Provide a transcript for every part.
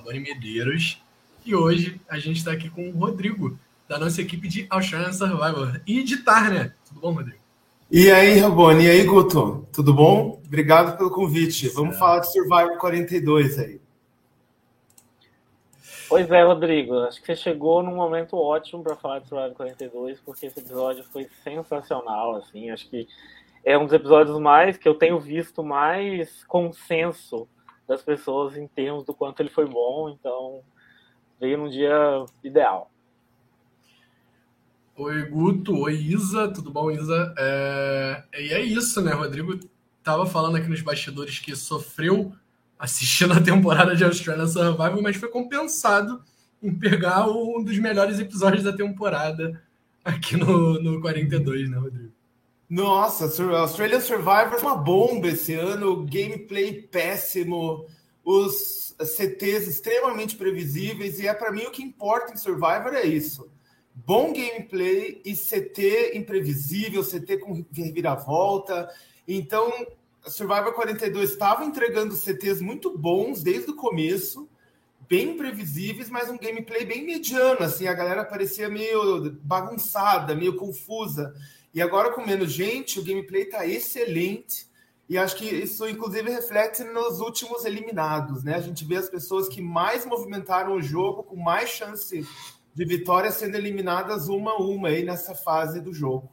Rabani Medeiros e hoje a gente está aqui com o Rodrigo, da nossa equipe de Australian Survivor e de Tarner. Tudo bom, Rodrigo? E aí, Raboni? E aí, Guto? Tudo bom? Obrigado pelo convite. Vamos falar de Survivor 42 aí. Pois é, Rodrigo. Acho que você chegou num momento ótimo para falar de Survivor 42, porque esse episódio foi sensacional, assim. Acho que é um dos episódios mais que eu tenho visto mais consenso das pessoas em termos do quanto ele foi bom, então veio num dia ideal. Oi, Guto. Oi, Isa. Tudo bom, Isa? É... E é isso, né? Rodrigo tava falando aqui nos bastidores que sofreu assistindo a temporada de Australia Survival, mas foi compensado em pegar um dos melhores episódios da temporada aqui no, no 42, né, Rodrigo? Nossa, Australian Survivor é uma bomba esse ano, gameplay péssimo, os CTs extremamente previsíveis, e é para mim o que importa em Survivor é isso bom gameplay e CT imprevisível, CT com reviravolta. Então, Survivor 42 estava entregando CTs muito bons desde o começo, bem previsíveis, mas um gameplay bem mediano, assim, a galera parecia meio bagunçada, meio confusa. E agora com menos gente, o gameplay está excelente. E acho que isso, inclusive, reflete nos últimos eliminados, né? A gente vê as pessoas que mais movimentaram o jogo, com mais chance de vitórias sendo eliminadas uma a uma aí nessa fase do jogo.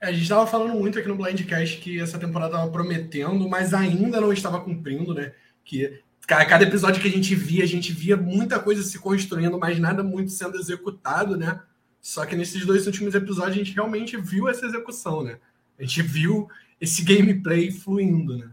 É, a gente estava falando muito aqui no Blindcast que essa temporada estava prometendo, mas ainda não estava cumprindo, né? Que cada episódio que a gente via, a gente via muita coisa se construindo, mas nada muito sendo executado, né? Só que nesses dois últimos episódios a gente realmente viu essa execução, né? A gente viu esse gameplay fluindo, né?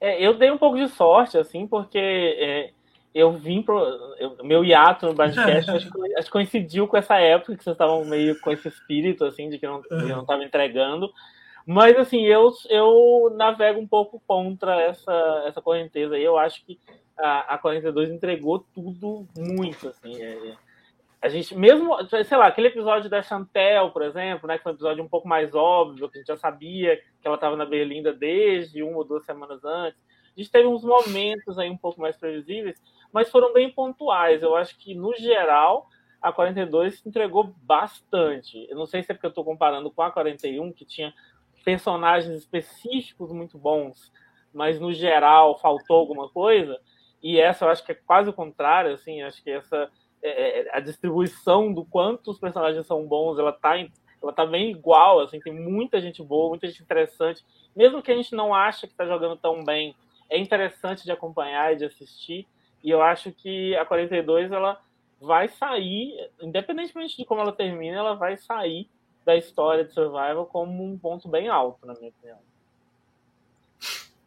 É, eu dei um pouco de sorte, assim, porque é, eu vim pro. Eu, meu hiato no Basecast acho, acho que coincidiu com essa época que vocês estavam meio com esse espírito, assim, de que não, uhum. não estava entregando. Mas, assim, eu, eu navego um pouco contra essa, essa correnteza aí. Eu acho que a, a 42 entregou tudo muito, assim. É, é, a gente, mesmo, sei lá, aquele episódio da Chantel, por exemplo, né, que foi um episódio um pouco mais óbvio, que a gente já sabia que ela estava na Berlinda desde uma ou duas semanas antes. A gente teve uns momentos aí um pouco mais previsíveis, mas foram bem pontuais. Eu acho que, no geral, a 42 entregou bastante. Eu não sei se é porque eu estou comparando com a 41, que tinha personagens específicos muito bons, mas no geral faltou alguma coisa. E essa eu acho que é quase o contrário, assim, acho que essa é, é a distribuição do quanto os personagens são bons, ela tá, ela tá bem igual, assim, tem muita gente boa, muita gente interessante, mesmo que a gente não ache que está jogando tão bem, é interessante de acompanhar e de assistir. E eu acho que a 42 ela vai sair, independentemente de como ela termina, ela vai sair da história de Survival como um ponto bem alto, na minha opinião.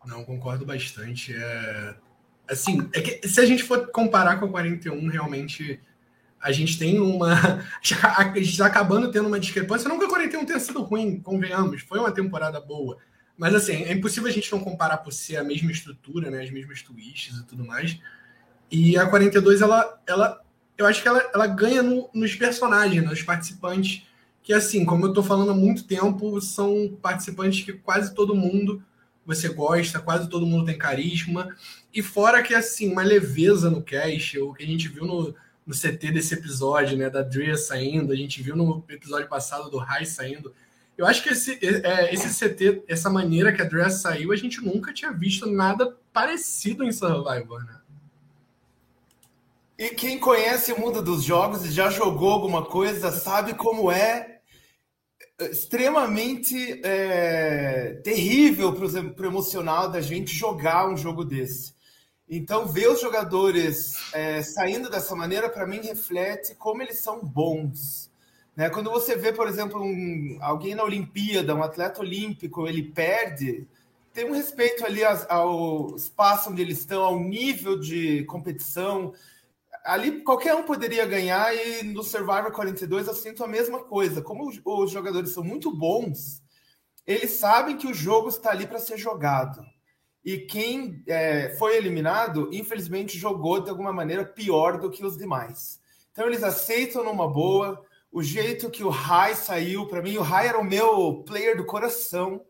Não, concordo bastante. É... Assim, é que se a gente for comparar com a 41, realmente a gente tem uma. A gente está acabando tendo uma discrepância. Não que a 41 tenha sido ruim, convenhamos, foi uma temporada boa. Mas assim, é impossível a gente não comparar por ser a mesma estrutura, né? As mesmas twists e tudo mais. E a 42, ela, ela eu acho que ela, ela ganha no, nos personagens, nos participantes, que assim, como eu estou falando há muito tempo, são participantes que quase todo mundo você gosta, quase todo mundo tem carisma. E fora que, assim, uma leveza no cast, o que a gente viu no, no CT desse episódio, né, da Drea saindo, a gente viu no episódio passado do Rai saindo. Eu acho que esse, é, esse CT, essa maneira que a Drea saiu, a gente nunca tinha visto nada parecido em Survivor, né? E quem conhece o mundo dos jogos e já jogou alguma coisa sabe como é extremamente é, terrível para o emocional da gente jogar um jogo desse. Então, ver os jogadores é, saindo dessa maneira, para mim, reflete como eles são bons. Né? Quando você vê, por exemplo, um, alguém na Olimpíada, um atleta olímpico, ele perde, tem um respeito ali ao, ao espaço onde eles estão, ao nível de competição, ali qualquer um poderia ganhar e no Survivor 42 eu sinto a mesma coisa. Como os jogadores são muito bons, eles sabem que o jogo está ali para ser jogado. E quem é, foi eliminado, infelizmente, jogou de alguma maneira pior do que os demais. Então eles aceitam numa boa. O jeito que o Rai saiu, para mim, o Rai era o meu player do coração.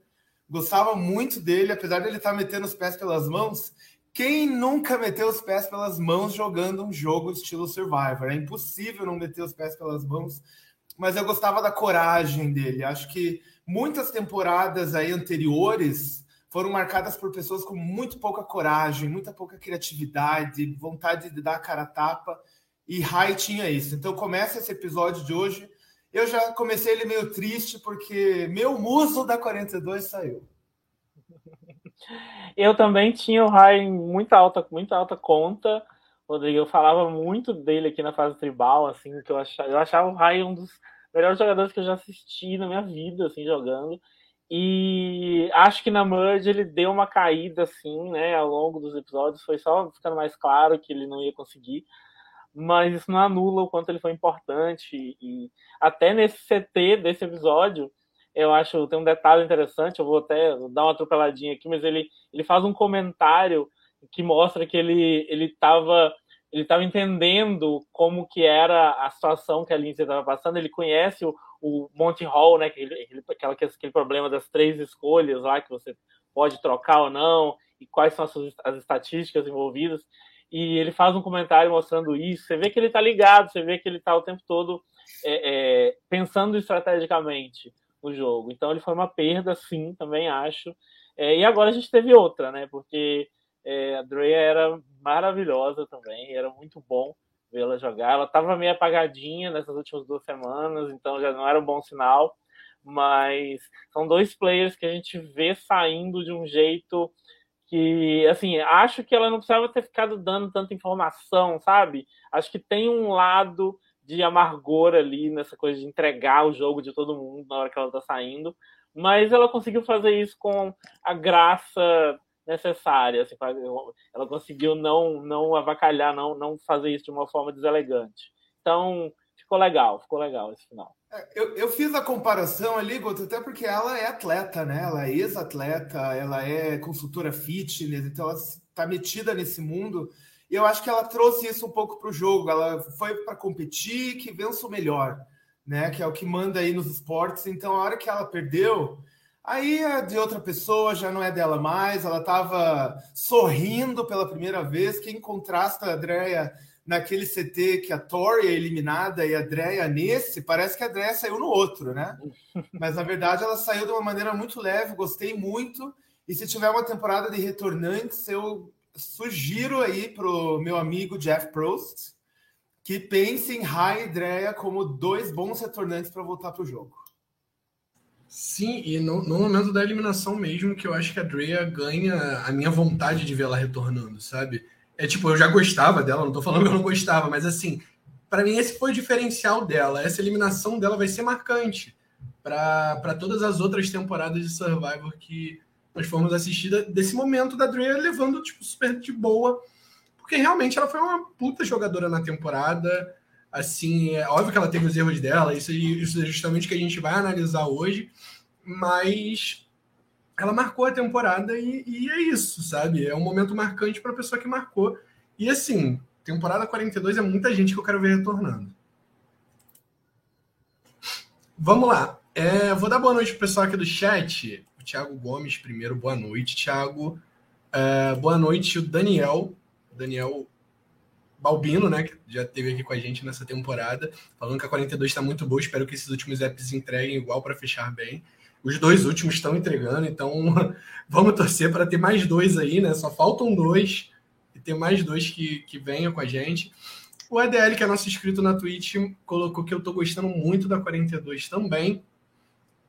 Gostava muito dele, apesar de ele estar tá metendo os pés pelas mãos. Quem nunca meteu os pés pelas mãos jogando um jogo estilo Survivor? É impossível não meter os pés pelas mãos, mas eu gostava da coragem dele. Acho que muitas temporadas aí anteriores foram marcadas por pessoas com muito pouca coragem, muita pouca criatividade, vontade de dar a cara a tapa, e Rai tinha isso. Então começa esse episódio de hoje. Eu já comecei ele meio triste porque meu muso da 42 saiu. Eu também tinha o Rai em muita alta, muita alta conta. Rodrigo, eu falava muito dele aqui na fase tribal, assim, que eu achava, eu achava o Rai um dos melhores jogadores que eu já assisti na minha vida, assim, jogando. E acho que na Merge ele deu uma caída, assim, né, ao longo dos episódios. Foi só ficando mais claro que ele não ia conseguir. Mas isso não anula o quanto ele foi importante. E até nesse CT desse episódio, eu acho tem um detalhe interessante. Eu vou até dar uma atropeladinha aqui, mas ele, ele faz um comentário que mostra que ele ele estava ele estava entendendo como que era a situação que a Lindsay estava passando. Ele conhece o, o Monty Hall, né? Aquele, aquela, aquele problema das três escolhas lá que você pode trocar ou não e quais são as, as estatísticas envolvidas. E ele faz um comentário mostrando isso. Você vê que ele está ligado, você vê que ele está o tempo todo é, é, pensando estrategicamente no jogo. Então ele foi uma perda, sim, também acho. É, e agora a gente teve outra, né? Porque é, a Drea era maravilhosa também, era muito bom vê-la jogar. Ela estava meio apagadinha nessas últimas duas semanas, então já não era um bom sinal. Mas são dois players que a gente vê saindo de um jeito que, assim, acho que ela não precisava ter ficado dando tanta informação, sabe? Acho que tem um lado de amargor ali nessa coisa de entregar o jogo de todo mundo na hora que ela tá saindo, mas ela conseguiu fazer isso com a graça necessária. Assim, ela conseguiu não, não avacalhar, não, não fazer isso de uma forma deselegante. Então, ficou legal, ficou legal esse final. É, eu, eu fiz a comparação ali, Guto, até porque ela é atleta, né? Ela é ex-atleta, ela é consultora fitness, então ela está metida nesse mundo. E eu acho que ela trouxe isso um pouco para o jogo. Ela foi para competir, que vença o melhor, né? Que é o que manda aí nos esportes. Então, a hora que ela perdeu, Aí é de outra pessoa, já não é dela mais. Ela estava sorrindo pela primeira vez. Quem contrasta a Andrea naquele CT que a Tori é eliminada e a Andrea nesse, parece que a Andrea saiu no outro, né? Mas na verdade ela saiu de uma maneira muito leve, gostei muito. E se tiver uma temporada de retornantes, eu sugiro aí pro meu amigo Jeff Prost que pense em Rai e Andrea como dois bons retornantes para voltar para o jogo. Sim, e no, no, momento da eliminação mesmo, que eu acho que a Drea ganha a minha vontade de ver ela retornando, sabe? É tipo, eu já gostava dela, não tô falando que eu não gostava, mas assim, para mim esse foi o diferencial dela. Essa eliminação dela vai ser marcante para todas as outras temporadas de Survivor que nós fomos assistir desse momento da Drea levando tipo super de boa, porque realmente ela foi uma puta jogadora na temporada Assim, é óbvio que ela teve os erros dela, isso, isso é justamente o que a gente vai analisar hoje, mas ela marcou a temporada e, e é isso, sabe? É um momento marcante para a pessoa que marcou. E assim, temporada 42 é muita gente que eu quero ver retornando. Vamos lá. É, vou dar boa noite pro pessoal aqui do chat. O Thiago Gomes, primeiro, boa noite, Thiago. É, boa noite, o Daniel. Daniel Balbino, né, que já esteve aqui com a gente nessa temporada, falando que a 42 está muito boa. Espero que esses últimos apps entreguem igual para fechar bem. Os dois últimos estão entregando, então vamos torcer para ter mais dois aí, né? Só faltam dois e ter mais dois que, que venham com a gente. O ADL, que é nosso inscrito na Twitch, colocou que eu estou gostando muito da 42 também.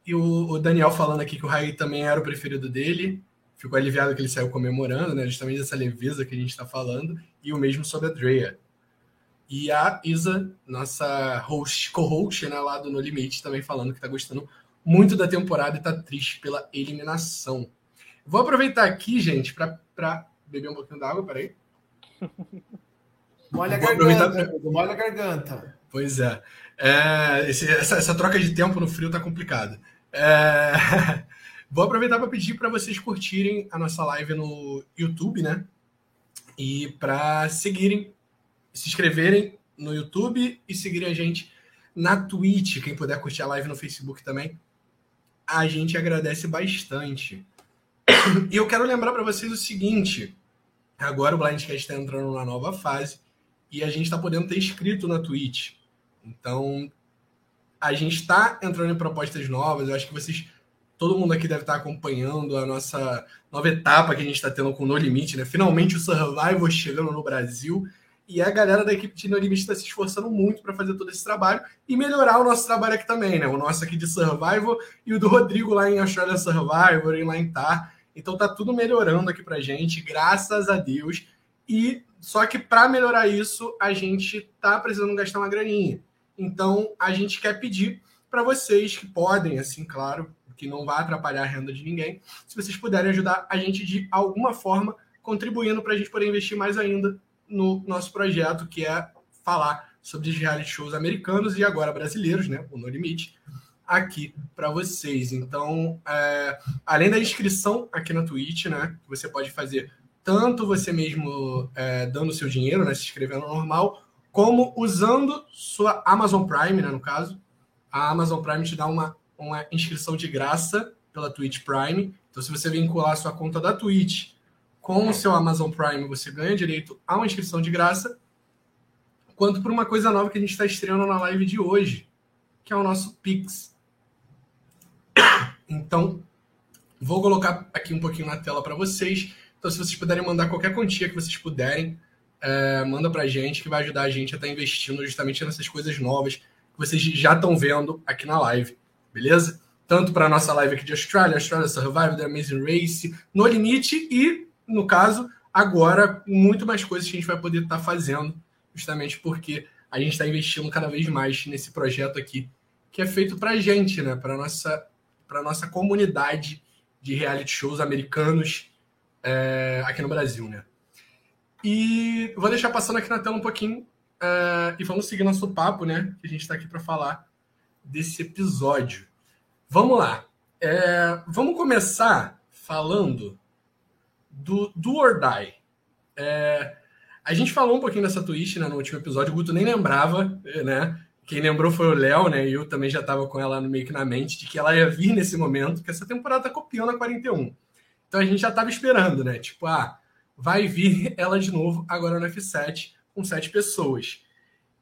E o, o Daniel falando aqui que o Rai também era o preferido dele ficou aliviado que ele saiu comemorando, né? Justamente essa leveza que a gente está falando, e o mesmo sobre a Drea. E a Isa, nossa host, co-host né, lá do No Limite, também falando que está gostando muito da temporada e está triste pela eliminação. Vou aproveitar aqui, gente, para beber um pouquinho d'água, peraí. Molha a garganta, pra... molha a garganta. Pois é. é esse, essa, essa, troca de tempo no frio tá complicada. É... Vou aproveitar para pedir para vocês curtirem a nossa live no YouTube, né? E para seguirem, se inscreverem no YouTube e seguirem a gente na Twitch. Quem puder curtir a live no Facebook também, a gente agradece bastante. E eu quero lembrar para vocês o seguinte: agora o Blindcast está entrando numa nova fase e a gente está podendo ter inscrito na Twitch. Então, a gente está entrando em propostas novas. Eu acho que vocês, todo mundo aqui deve estar acompanhando a nossa nova etapa que a gente está tendo com o No Limite, né? Finalmente o Survival chegando no Brasil. E a galera da equipe de No Limite está se esforçando muito para fazer todo esse trabalho e melhorar o nosso trabalho aqui também, né? O nosso aqui de Survival e o do Rodrigo lá em Australia Survivor, lá em Tar. Então tá tudo melhorando aqui pra gente, graças a Deus. E só que para melhorar isso, a gente tá precisando gastar uma graninha. Então a gente quer pedir para vocês que podem, assim, claro, que não vai atrapalhar a renda de ninguém, se vocês puderem ajudar a gente de alguma forma, contribuindo para a gente poder investir mais ainda no nosso projeto, que é falar sobre os reality shows americanos e agora brasileiros, né? O No Limite, aqui para vocês. Então, é, além da inscrição aqui na Twitch, né? Que você pode fazer tanto você mesmo é, dando seu dinheiro, né? Se inscrevendo normal, como usando sua Amazon Prime, né? No caso, a Amazon Prime te dá uma, uma inscrição de graça pela Twitch Prime. Então, se você vincular sua conta da Twitch com o seu Amazon Prime, você ganha direito a uma inscrição de graça. Quanto por uma coisa nova que a gente está estreando na live de hoje, que é o nosso Pix. Então, vou colocar aqui um pouquinho na tela para vocês. Então, se vocês puderem mandar qualquer quantia que vocês puderem, é, manda para a gente, que vai ajudar a gente a estar tá investindo justamente nessas coisas novas que vocês já estão vendo aqui na live, beleza? Tanto para a nossa live aqui de Austrália, Australia Survival, The Amazing Race, No Limite e no caso, agora, muito mais coisas que a gente vai poder estar tá fazendo, justamente porque a gente está investindo cada vez mais nesse projeto aqui, que é feito para a gente, né? Para nossa, para nossa comunidade de reality shows americanos é, aqui no Brasil, né? E vou deixar passando aqui na tela um pouquinho é, e vamos seguir nosso papo, né? Que a gente está aqui para falar desse episódio. Vamos lá. É, vamos começar falando do, do or Die. É, a gente falou um pouquinho dessa twist né, no último episódio, o Guto nem lembrava, né? Quem lembrou foi o Léo, né? E eu também já estava com ela meio que na mente de que ela ia vir nesse momento, que essa temporada tá copiando a 41. Então a gente já estava esperando, né? Tipo, ah, vai vir ela de novo agora no F7 com sete pessoas.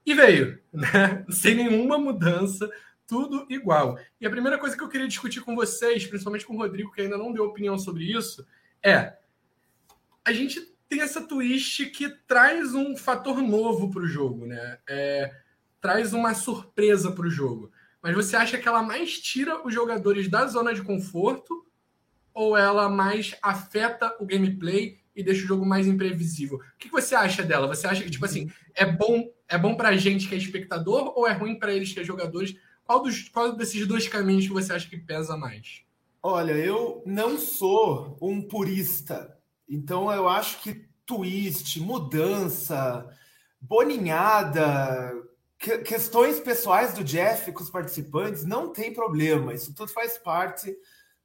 E veio, né? Sem nenhuma mudança, tudo igual. E a primeira coisa que eu queria discutir com vocês, principalmente com o Rodrigo, que ainda não deu opinião sobre isso, é a gente tem essa twist que traz um fator novo para o jogo, né? É, traz uma surpresa para o jogo. Mas você acha que ela mais tira os jogadores da zona de conforto ou ela mais afeta o gameplay e deixa o jogo mais imprevisível? O que você acha dela? Você acha que tipo assim é bom é bom para a gente que é espectador ou é ruim para eles que é jogadores? Qual dos qual desses dois caminhos que você acha que pesa mais? Olha, eu não sou um purista então eu acho que twist, mudança, boninhada, que, questões pessoais do Jeff com os participantes, não tem problema. Isso tudo faz parte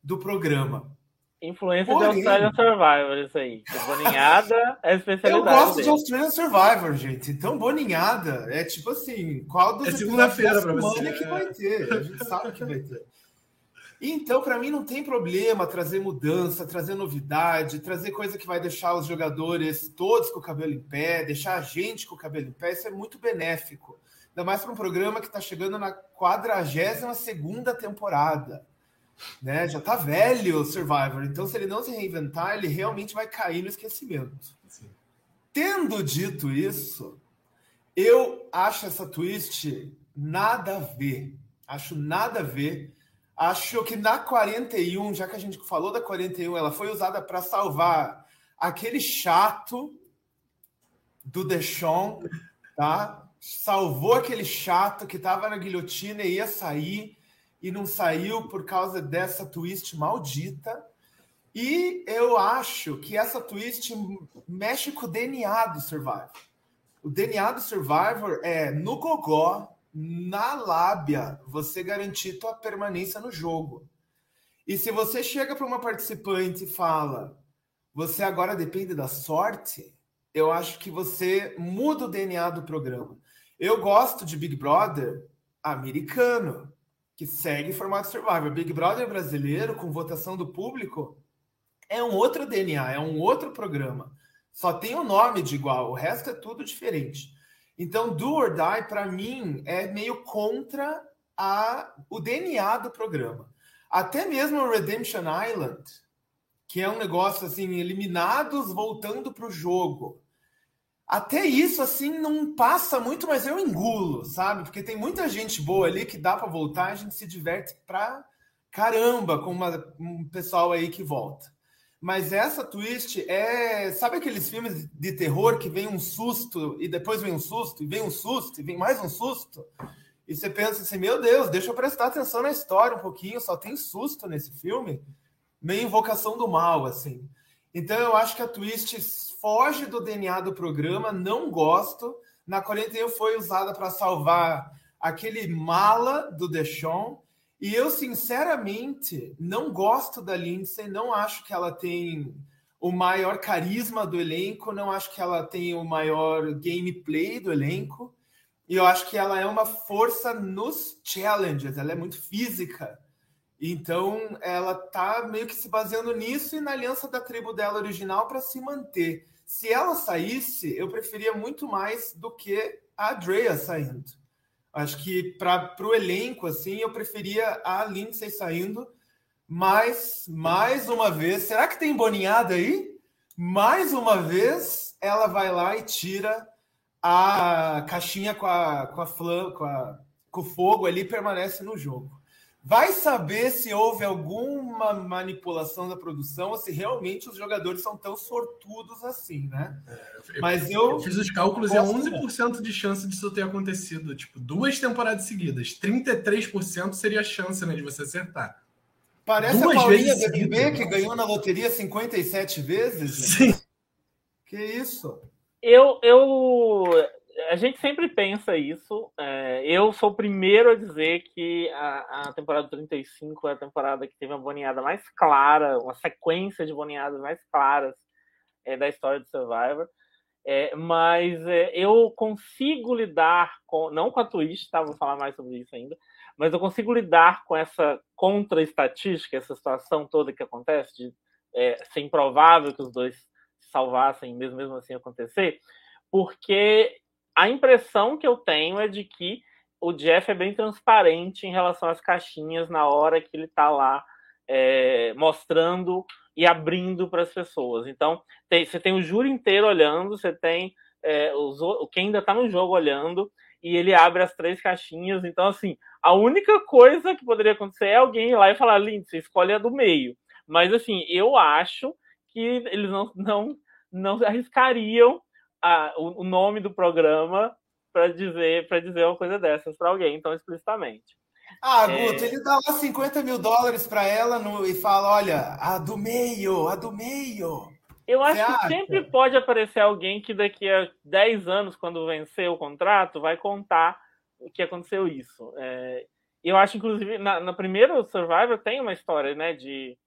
do programa. Influência Porém, de Australian Survivor, isso aí. Boninhada é especialidade. Eu gosto dele. de Australian Survivor, gente. Então, boninhada é tipo assim: qual dos é segunda-feira para você. que vai ter? A gente sabe que vai ter. Então, para mim, não tem problema trazer mudança, trazer novidade, trazer coisa que vai deixar os jogadores todos com o cabelo em pé, deixar a gente com o cabelo em pé. Isso é muito benéfico. Ainda mais para um programa que está chegando na 42 temporada. Né? Já está velho o Survivor. Então, se ele não se reinventar, ele realmente vai cair no esquecimento. Sim. Tendo dito isso, eu acho essa twist nada a ver. Acho nada a ver Acho que na 41, já que a gente falou da 41, ela foi usada para salvar aquele chato do Deschon, tá? Salvou aquele chato que estava na guilhotina e ia sair e não saiu por causa dessa twist maldita. E eu acho que essa twist mexe com o DNA do Survivor. O DNA do Survivor é no gogó, na lábia você garantir tua permanência no jogo. E se você chega para uma participante e fala, você agora depende da sorte, eu acho que você muda o DNA do programa. Eu gosto de Big Brother americano, que segue formato Survivor. Big Brother brasileiro, com votação do público, é um outro DNA, é um outro programa. Só tem o um nome de igual, o resto é tudo diferente. Então, Do or Die, para mim, é meio contra a, o DNA do programa. Até mesmo o Redemption Island, que é um negócio assim, eliminados voltando para o jogo. Até isso, assim, não passa muito, mas eu engulo, sabe? Porque tem muita gente boa ali que dá para voltar, a gente se diverte pra caramba com uma, um pessoal aí que volta. Mas essa twist é. Sabe aqueles filmes de terror que vem um susto e depois vem um susto, e vem um susto, e vem mais um susto? E você pensa assim: meu Deus, deixa eu prestar atenção na história um pouquinho, só tem susto nesse filme. Meio invocação do mal, assim. Então eu acho que a twist foge do DNA do programa, não gosto. Na 41 foi usada para salvar aquele mala do Deschon. E eu, sinceramente, não gosto da Lindsay, não acho que ela tem o maior carisma do elenco, não acho que ela tem o maior gameplay do elenco. E eu acho que ela é uma força nos challenges, ela é muito física. Então, ela tá meio que se baseando nisso e na aliança da tribo dela original para se manter. Se ela saísse, eu preferia muito mais do que a Drea saindo. Acho que para o elenco, assim, eu preferia a Lindsay saindo. Mas, mais uma vez, será que tem boninhada aí? Mais uma vez, ela vai lá e tira a caixinha com a, com a, flam, com, a com o fogo ali permanece no jogo. Vai saber se houve alguma manipulação da produção ou se realmente os jogadores são tão sortudos assim, né? É, Mas eu, eu, fiz os cálculos e é 11% de chance disso ter acontecido. Tipo, duas temporadas seguidas. 33% seria a chance né, de você acertar. Parece Duas a Paulinha BBB que ganhou na loteria 57 vezes. Sim. Que isso? Eu, eu a gente sempre pensa isso. É, eu sou o primeiro a dizer que a, a, temporada 35 é a temporada que teve uma boneada mais clara, uma sequência de boneadas mais claras é, da história do Survivor. É, mas é, eu consigo lidar com, não com a twist, tá? Vou falar mais sobre isso ainda, mas eu consigo lidar com essa contra-estatística, essa situação toda que acontece, de é, ser improvável que os dois se salvassem, mesmo, mesmo assim acontecer, porque a impressão que eu tenho é de que o Jeff é bem transparente em relação às caixinhas na hora que ele está lá é, mostrando e abrindo para as pessoas. Então, tem, você tem o júri inteiro olhando, você tem é, os, quem ainda está no jogo olhando, e ele abre as três caixinhas. Então, assim, a única coisa que poderia acontecer é alguém ir lá e falar, Lindsay, escolhe a do meio. Mas, assim, eu acho que eles não, não, não arriscariam a, o, o nome do programa para dizer para dizer uma coisa dessas para alguém tão explicitamente. Ah. Guto, é... ele dá lá 50 mil dólares para ela no, e fala: olha, a do meio, a do meio. Eu acho Você que acha? sempre pode aparecer alguém que daqui a 10 anos, quando vencer o contrato, vai contar o que aconteceu isso. É, eu acho, inclusive, na, na primeira Survivor tem uma história né, de,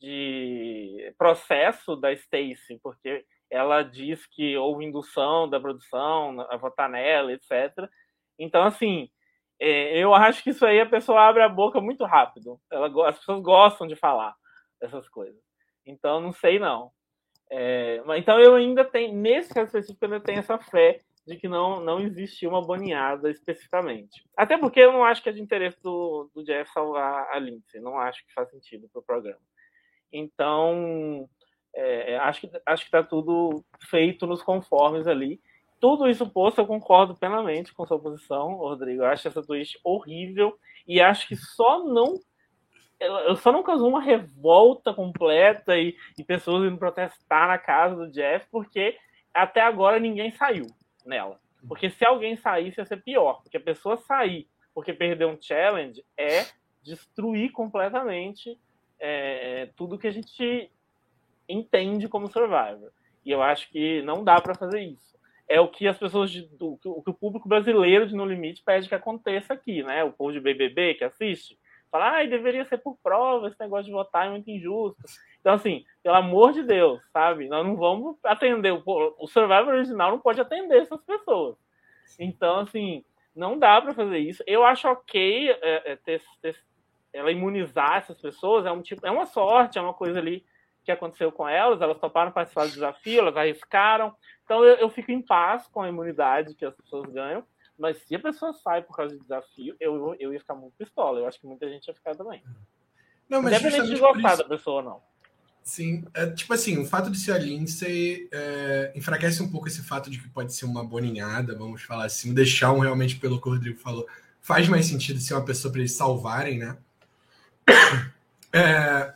de processo da Stacy, porque ela diz que houve indução da produção a votar nela, etc. Então, assim, é, eu acho que isso aí a pessoa abre a boca muito rápido. Ela, as pessoas gostam de falar essas coisas. Então, não sei não. É, então, eu ainda tenho, nesse caso específico, eu tenho essa fé de que não, não existiu uma boneada especificamente. Até porque eu não acho que é de interesse do, do Jeff salvar a Lindsay. Não acho que faz sentido para o programa. Então, é, é, acho que acho que está tudo feito nos conformes ali. Tudo isso posto, eu concordo plenamente com sua posição, Rodrigo. Eu acho essa twist horrível e acho que só não eu só não causou uma revolta completa e, e, pessoas indo protestar na casa do Jeff, porque até agora ninguém saiu nela. Porque se alguém saísse, ia ser pior. Porque a pessoa sair porque perdeu um challenge é destruir completamente é, tudo que a gente entende como Survivor. E eu acho que não dá para fazer isso. É o que as pessoas, de, do, o que o público brasileiro de No Limite pede que aconteça aqui, né? O povo de BBB que assiste fala, ah, deveria ser por prova, esse negócio de votar é muito injusto. Então, assim, pelo amor de Deus, sabe? Nós não vamos atender, o, o Survivor original não pode atender essas pessoas. Então, assim, não dá para fazer isso. Eu acho ok é, é, ter, ter, ela imunizar essas pessoas, é um tipo, é uma sorte, é uma coisa ali que aconteceu com elas, elas toparam participar do desafio, elas arriscaram. Então eu, eu fico em paz com a imunidade que as pessoas ganham. Mas se a pessoa sai por causa do desafio, eu, eu ia ficar muito pistola. Eu acho que muita gente ia ficar também. Não, mas Independente de gostar da pessoa ou não. Sim, é, tipo assim, o fato de ser a Lindsay é, enfraquece um pouco esse fato de que pode ser uma boninhada, vamos falar assim, deixar um realmente, pelo que o Rodrigo falou, faz mais sentido ser uma pessoa para eles salvarem, né? É,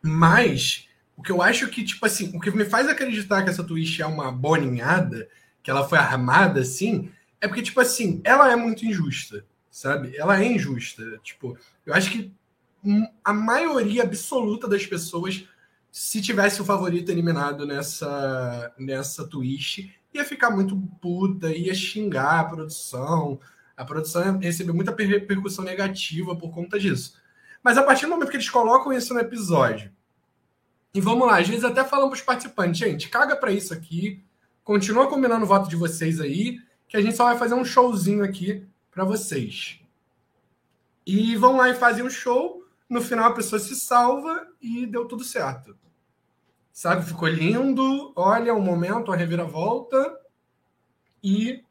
mas o que eu acho que, tipo assim, o que me faz acreditar que essa twist é uma boninhada, que ela foi armada assim, é porque, tipo assim, ela é muito injusta, sabe? Ela é injusta. Tipo, eu acho que a maioria absoluta das pessoas se tivesse o favorito eliminado nessa, nessa twist, ia ficar muito puta, ia xingar a produção. A produção ia receber muita repercussão negativa por conta disso. Mas a partir do momento que eles colocam isso no episódio, e vamos lá, às vezes até falam para os participantes, gente, caga para isso aqui, continua combinando o voto de vocês aí, que a gente só vai fazer um showzinho aqui para vocês. E vão lá e fazem um show, no final a pessoa se salva e deu tudo certo. Sabe? Ficou lindo. Olha, um momento, uma reviravolta. E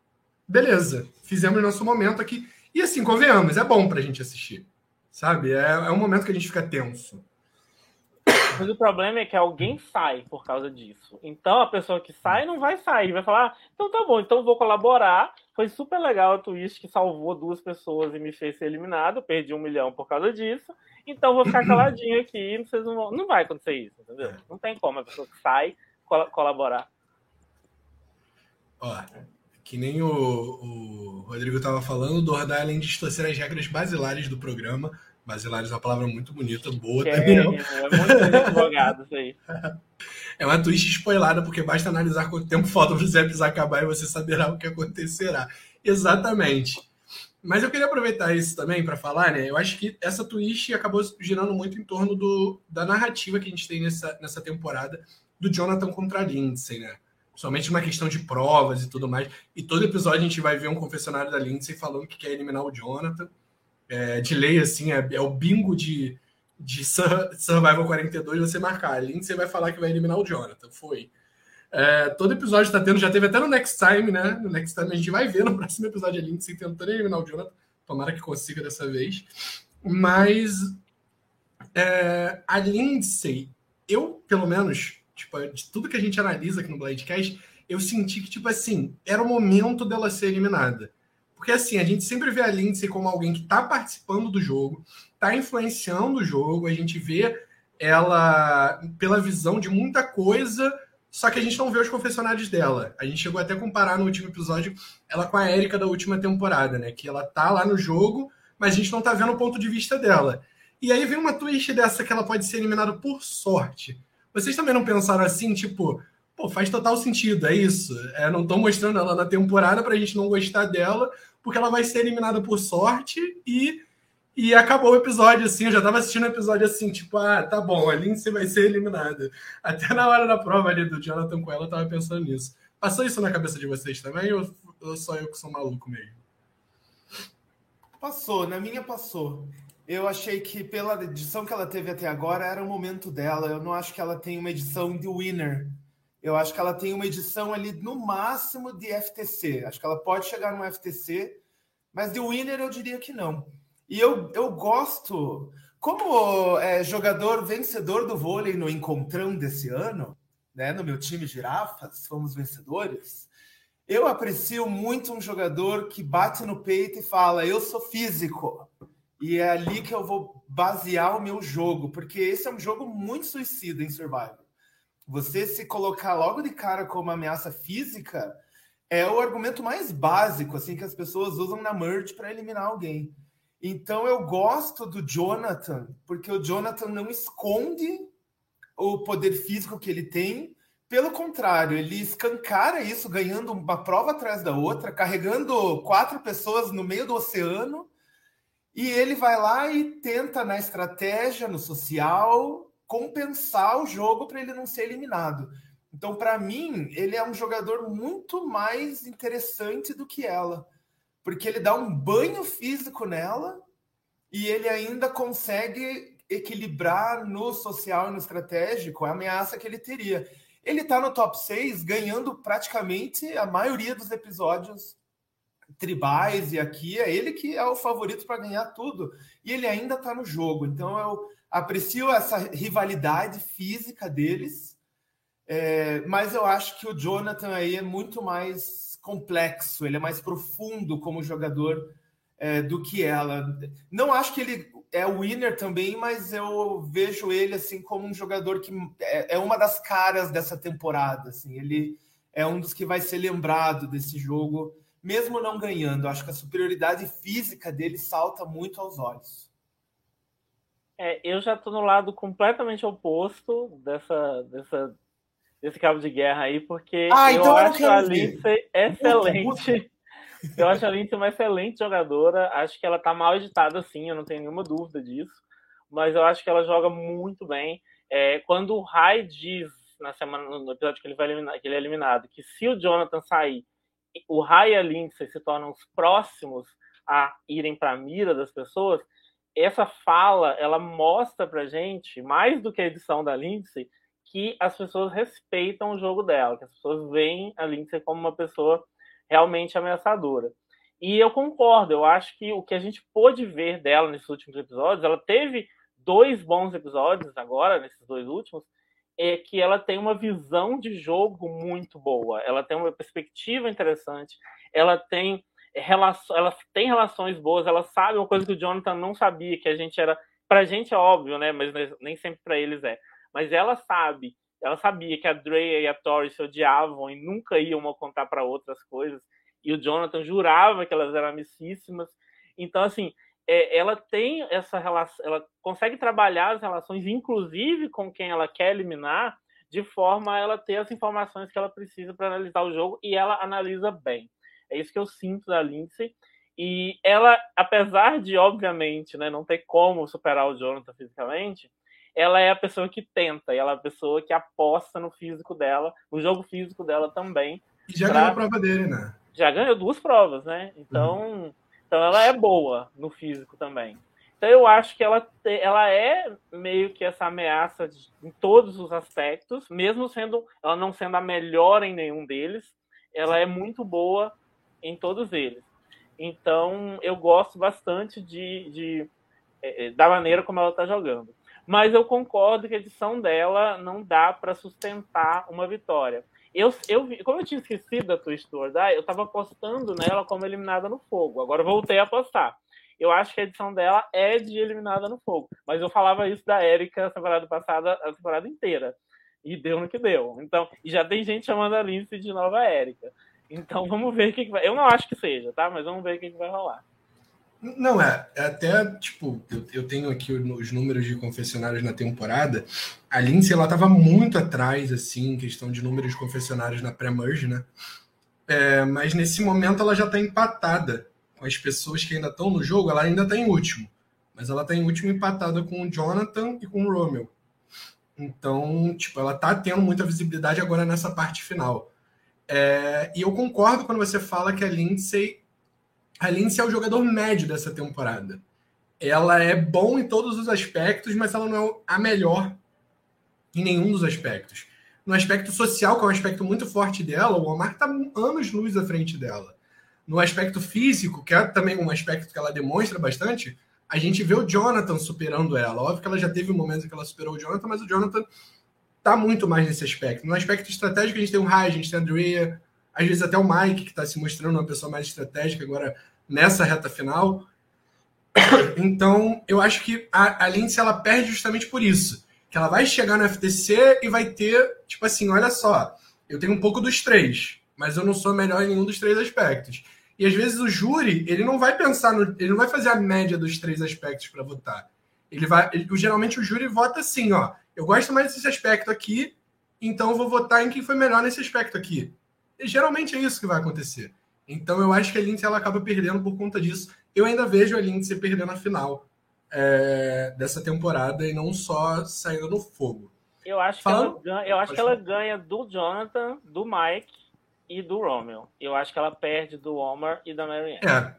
beleza. Fizemos nosso momento aqui. E assim, convenhamos, é bom pra gente assistir. Sabe? É, é um momento que a gente fica tenso. Mas o problema é que alguém sai por causa disso. Então a pessoa que sai não vai sair, vai falar: ah, então tá bom, então vou colaborar. Foi super legal a twist que salvou duas pessoas e me fez ser eliminado. Perdi um milhão por causa disso. Então vou ficar caladinho aqui. Vocês não, vão... não vai acontecer isso, entendeu? É. Não tem como a pessoa que sai col colaborar. Ó, que nem o, o Rodrigo estava falando, o além de distorcer as regras basilares do programa, basilares é uma palavra muito bonita, boa é, também. Não. É muito advogado isso aí. É uma twist spoilada, porque basta analisar quanto tempo falta para o Zé acabar e você saberá o que acontecerá. Exatamente. Mas eu queria aproveitar isso também para falar, né? Eu acho que essa twist acabou girando muito em torno do, da narrativa que a gente tem nessa, nessa temporada do Jonathan contra a Lindsay, né? Somente uma questão de provas e tudo mais. E todo episódio a gente vai ver um confessionário da Lindsay falando que quer eliminar o Jonathan. É, de lei, assim, é, é o bingo de, de Survival 42 você marcar. A Lindsay vai falar que vai eliminar o Jonathan. Foi. É, todo episódio está tendo, já teve até no Next Time, né? No Next Time a gente vai ver no próximo episódio a Lindsay tentando eliminar o Jonathan. Tomara que consiga dessa vez. Mas é, a Lindsay, eu, pelo menos, tipo, de tudo que a gente analisa aqui no Bladecast, eu senti que, tipo assim, era o momento dela ser eliminada. Porque assim, a gente sempre vê a Lindsay como alguém que está participando do jogo, está influenciando o jogo, a gente vê ela pela visão de muita coisa só que a gente não vê os confessionários dela. A gente chegou até a comparar no último episódio ela com a Erika da última temporada, né? Que ela tá lá no jogo, mas a gente não tá vendo o ponto de vista dela. E aí vem uma twist dessa que ela pode ser eliminada por sorte. Vocês também não pensaram assim, tipo, pô, faz total sentido, é isso. É, não estão mostrando ela na temporada pra gente não gostar dela, porque ela vai ser eliminada por sorte e e acabou o episódio, assim, eu já tava assistindo o episódio assim, tipo, ah, tá bom, a Lindsay vai ser eliminada. Até na hora da prova ali do Jonathan com ela, eu tava pensando nisso. Passou isso na cabeça de vocês também, ou, ou só eu que sou maluco mesmo? Passou, na minha passou. Eu achei que pela edição que ela teve até agora era o momento dela. Eu não acho que ela tem uma edição de winner. Eu acho que ela tem uma edição ali no máximo de FTC. Acho que ela pode chegar no FTC, mas de winner eu diria que não. E eu, eu gosto, como é, jogador vencedor do vôlei no encontrão desse ano, né, no meu time Girafas, fomos vencedores. Eu aprecio muito um jogador que bate no peito e fala: Eu sou físico. E é ali que eu vou basear o meu jogo, porque esse é um jogo muito suicida em Survival. Você se colocar logo de cara como ameaça física é o argumento mais básico assim que as pessoas usam na merge para eliminar alguém. Então eu gosto do Jonathan, porque o Jonathan não esconde o poder físico que ele tem. Pelo contrário, ele escancara isso, ganhando uma prova atrás da outra, carregando quatro pessoas no meio do oceano. E ele vai lá e tenta, na estratégia, no social, compensar o jogo para ele não ser eliminado. Então, para mim, ele é um jogador muito mais interessante do que ela porque ele dá um banho físico nela e ele ainda consegue equilibrar no social e no estratégico a ameaça que ele teria. Ele está no top 6, ganhando praticamente a maioria dos episódios tribais, e aqui é ele que é o favorito para ganhar tudo. E ele ainda está no jogo. Então eu aprecio essa rivalidade física deles, é, mas eu acho que o Jonathan aí é muito mais complexo, ele é mais profundo como jogador é, do que ela. Não acho que ele é o winner também, mas eu vejo ele assim como um jogador que é, é, uma das caras dessa temporada. Assim, ele é um dos que vai ser lembrado desse jogo, mesmo não ganhando. Acho que a superioridade física dele salta muito aos olhos. É, eu já estou no lado completamente oposto dessa, dessa, desse cabo de guerra aí, porque ah, eu então acho a Lindsay excelente. Eu acho a Lindsay uma excelente jogadora. Acho que ela tá mal editada, sim, eu não tenho nenhuma dúvida disso. Mas eu acho que ela joga muito bem. É, quando o Rai diz na semana, no episódio que ele, vai eliminar, que ele é eliminado, que se o Jonathan sair, o Rai e a Lindsay se tornam os próximos a irem para a mira das pessoas, essa fala ela mostra pra gente, mais do que a edição da Lindsay, que as pessoas respeitam o jogo dela, que as pessoas veem a Lindsay como uma pessoa realmente ameaçadora. E eu concordo, eu acho que o que a gente pôde ver dela nesses últimos episódios, ela teve dois bons episódios agora, nesses dois últimos, é que ela tem uma visão de jogo muito boa, ela tem uma perspectiva interessante, ela tem relação, ela tem relações boas, ela sabe uma coisa que o Jonathan não sabia, que a gente era, pra gente é óbvio, né, mas nem sempre para eles é. Mas ela sabe ela sabia que a Drea e a Tori se odiavam e nunca iam uma contar para outras coisas. E o Jonathan jurava que elas eram amicíssimas. Então, assim, é, ela tem essa relação, ela consegue trabalhar as relações, inclusive com quem ela quer eliminar, de forma a ela ter as informações que ela precisa para analisar o jogo e ela analisa bem. É isso que eu sinto da Lindsay. E ela, apesar de, obviamente, né, não ter como superar o Jonathan fisicamente, ela é a pessoa que tenta, e ela é a pessoa que aposta no físico dela, no jogo físico dela também. E já pra... ganhou a prova dele, né? Já ganhou duas provas, né? Então, uhum. então ela é boa no físico também. Então eu acho que ela, ela é meio que essa ameaça de, em todos os aspectos, mesmo sendo ela não sendo a melhor em nenhum deles, ela é muito boa em todos eles. Então eu gosto bastante de, de, de da maneira como ela está jogando. Mas eu concordo que a edição dela não dá para sustentar uma vitória. Eu, eu, como eu tinha esquecido da Twist to eu estava apostando nela como eliminada no fogo. Agora voltei a apostar. Eu acho que a edição dela é de eliminada no fogo. Mas eu falava isso da Erika temporada passada, a temporada inteira. E deu no que deu. Então, e já tem gente chamando a Lindsay de nova Erika. Então vamos ver o que, que vai. Eu não acho que seja, tá? Mas vamos ver o que, que vai rolar. Não, é, é até, tipo, eu, eu, tenho aqui os números de confessionários na temporada. A Lindsay, ela tava muito atrás, assim, em questão de números de confessionários na pré-merge, né? É, mas nesse momento ela já tá empatada com as pessoas que ainda estão no jogo, ela ainda tá em último. Mas ela tá em último empatada com o Jonathan e com o Romeo. Então, tipo, ela tá tendo muita visibilidade agora nessa parte final. É, e eu concordo quando você fala que a Lindsay a Lindsay é o jogador médio dessa temporada. Ela é bom em todos os aspectos, mas ela não é a melhor em nenhum dos aspectos. No aspecto social, que é um aspecto muito forte dela, o Omar está anos luz à frente dela. No aspecto físico, que é também um aspecto que ela demonstra bastante, a gente vê o Jonathan superando ela. Óbvio que ela já teve um momento em que ela superou o Jonathan, mas o Jonathan está muito mais nesse aspecto. No aspecto estratégico, a gente tem o Rai, a gente tem a Andrea, às vezes até o Mike, que está se mostrando uma pessoa mais estratégica agora nessa reta final. Então, eu acho que a, a Lindsay ela perde justamente por isso. Que ela vai chegar no FTC e vai ter, tipo assim, olha só, eu tenho um pouco dos três, mas eu não sou melhor em nenhum dos três aspectos. E às vezes o júri, ele não vai pensar no, ele não vai fazer a média dos três aspectos para votar. Ele vai, ele, geralmente o júri vota assim, ó, eu gosto mais desse aspecto aqui, então eu vou votar em quem foi melhor nesse aspecto aqui. E geralmente é isso que vai acontecer. Então eu acho que a Lindsay ela acaba perdendo por conta disso. Eu ainda vejo a Lindsay perdendo a final é, dessa temporada e não só saindo no fogo. Eu acho Falando... que, ela ganha, eu acho que ela ganha do Jonathan, do Mike e do Romeo. Eu acho que ela perde do Omar e da Marianne. É.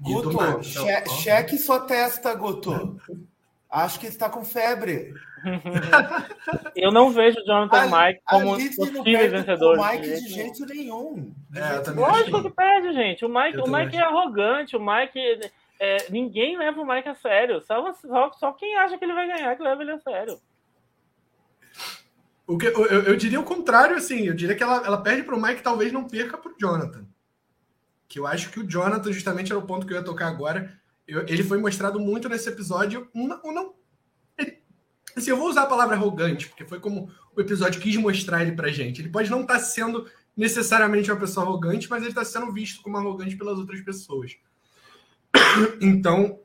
Guto, che cheque sua testa, Guto. Acho que ele está com febre. eu não vejo o Jonathan e Mike como possíveis vencedores. O Mike de jeito nenhum. É, Lógico que perde, gente. O Mike, o Mike é arrogante. O Mike. É, ninguém leva o Mike a sério. Só, só, só quem acha que ele vai ganhar que leva ele a sério. O que, eu, eu, diria o contrário, assim. Eu diria que ela, ela perde para o Mike, talvez não perca para o Jonathan. Que eu acho que o Jonathan, justamente, era o ponto que eu ia tocar agora. Eu, ele foi mostrado muito nesse episódio. Não, não, ele, assim, eu vou usar a palavra arrogante, porque foi como o episódio quis mostrar ele pra gente. Ele pode não estar tá sendo necessariamente uma pessoa arrogante, mas ele está sendo visto como arrogante pelas outras pessoas. Então,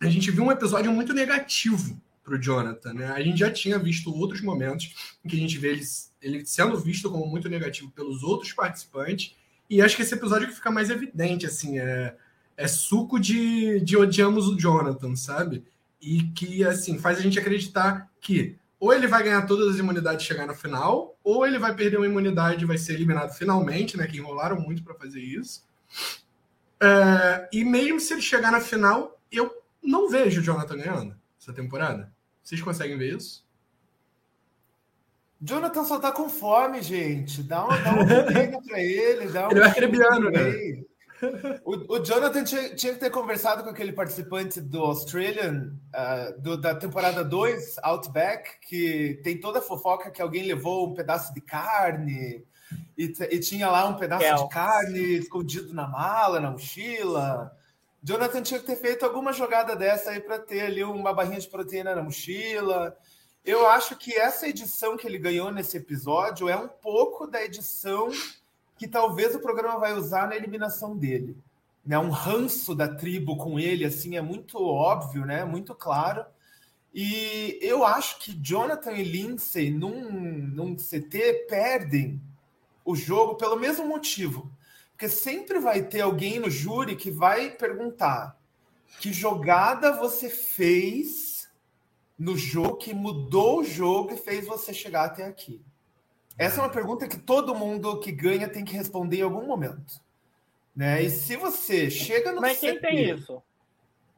a gente viu um episódio muito negativo para o Jonathan. Né? A gente já tinha visto outros momentos em que a gente vê ele, ele sendo visto como muito negativo pelos outros participantes. E acho que esse episódio que fica mais evidente, assim, é, é suco de, de odiamos o Jonathan, sabe? E que, assim, faz a gente acreditar que ou ele vai ganhar todas as imunidades e chegar na final, ou ele vai perder uma imunidade e vai ser eliminado finalmente, né? Que enrolaram muito para fazer isso. É, e mesmo se ele chegar na final, eu não vejo o Jonathan ganhando essa temporada. Vocês conseguem ver isso? Jonathan só tá com fome, gente. Dá uma, dá uma pra ele. Dá um ele é arcrebiano, né? O, o, Jonathan tinha, tinha, que ter conversado com aquele participante do Australian, uh, do, da temporada 2, Outback, que tem toda a fofoca que alguém levou um pedaço de carne e, e tinha lá um pedaço de carne escondido na mala, na mochila. Jonathan tinha que ter feito alguma jogada dessa aí para ter ali uma barrinha de proteína na mochila. Eu acho que essa edição que ele ganhou nesse episódio é um pouco da edição que talvez o programa vai usar na eliminação dele. Né? Um ranço da tribo com ele, assim, é muito óbvio, né? Muito claro. E eu acho que Jonathan e Lindsay, num, num CT, perdem o jogo pelo mesmo motivo. Porque sempre vai ter alguém no júri que vai perguntar que jogada você fez no jogo que mudou o jogo e fez você chegar até aqui. Essa é uma pergunta que todo mundo que ganha tem que responder em algum momento. Né? E se você chega no Mas quem tem isso?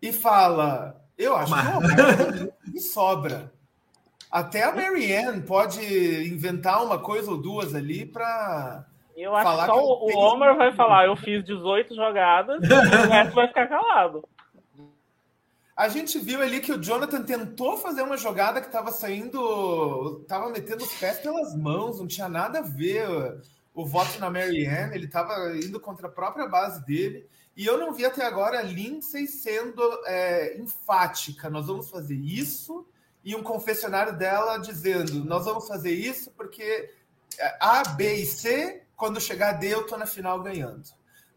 E fala, eu acho Mas... que sobra. Até a Marianne pode inventar uma coisa ou duas ali para eu acho que só o, Homer vai falar, eu fiz 18 jogadas, e o resto vai ficar calado. A gente viu ali que o Jonathan tentou fazer uma jogada que estava saindo, estava metendo os pés pelas mãos, não tinha nada a ver o voto na Marianne, ele estava indo contra a própria base dele. E eu não vi até agora a Lindsay sendo é, enfática. Nós vamos fazer isso, e um confessionário dela dizendo: nós vamos fazer isso porque A, B e C quando chegar D, eu tô na final ganhando.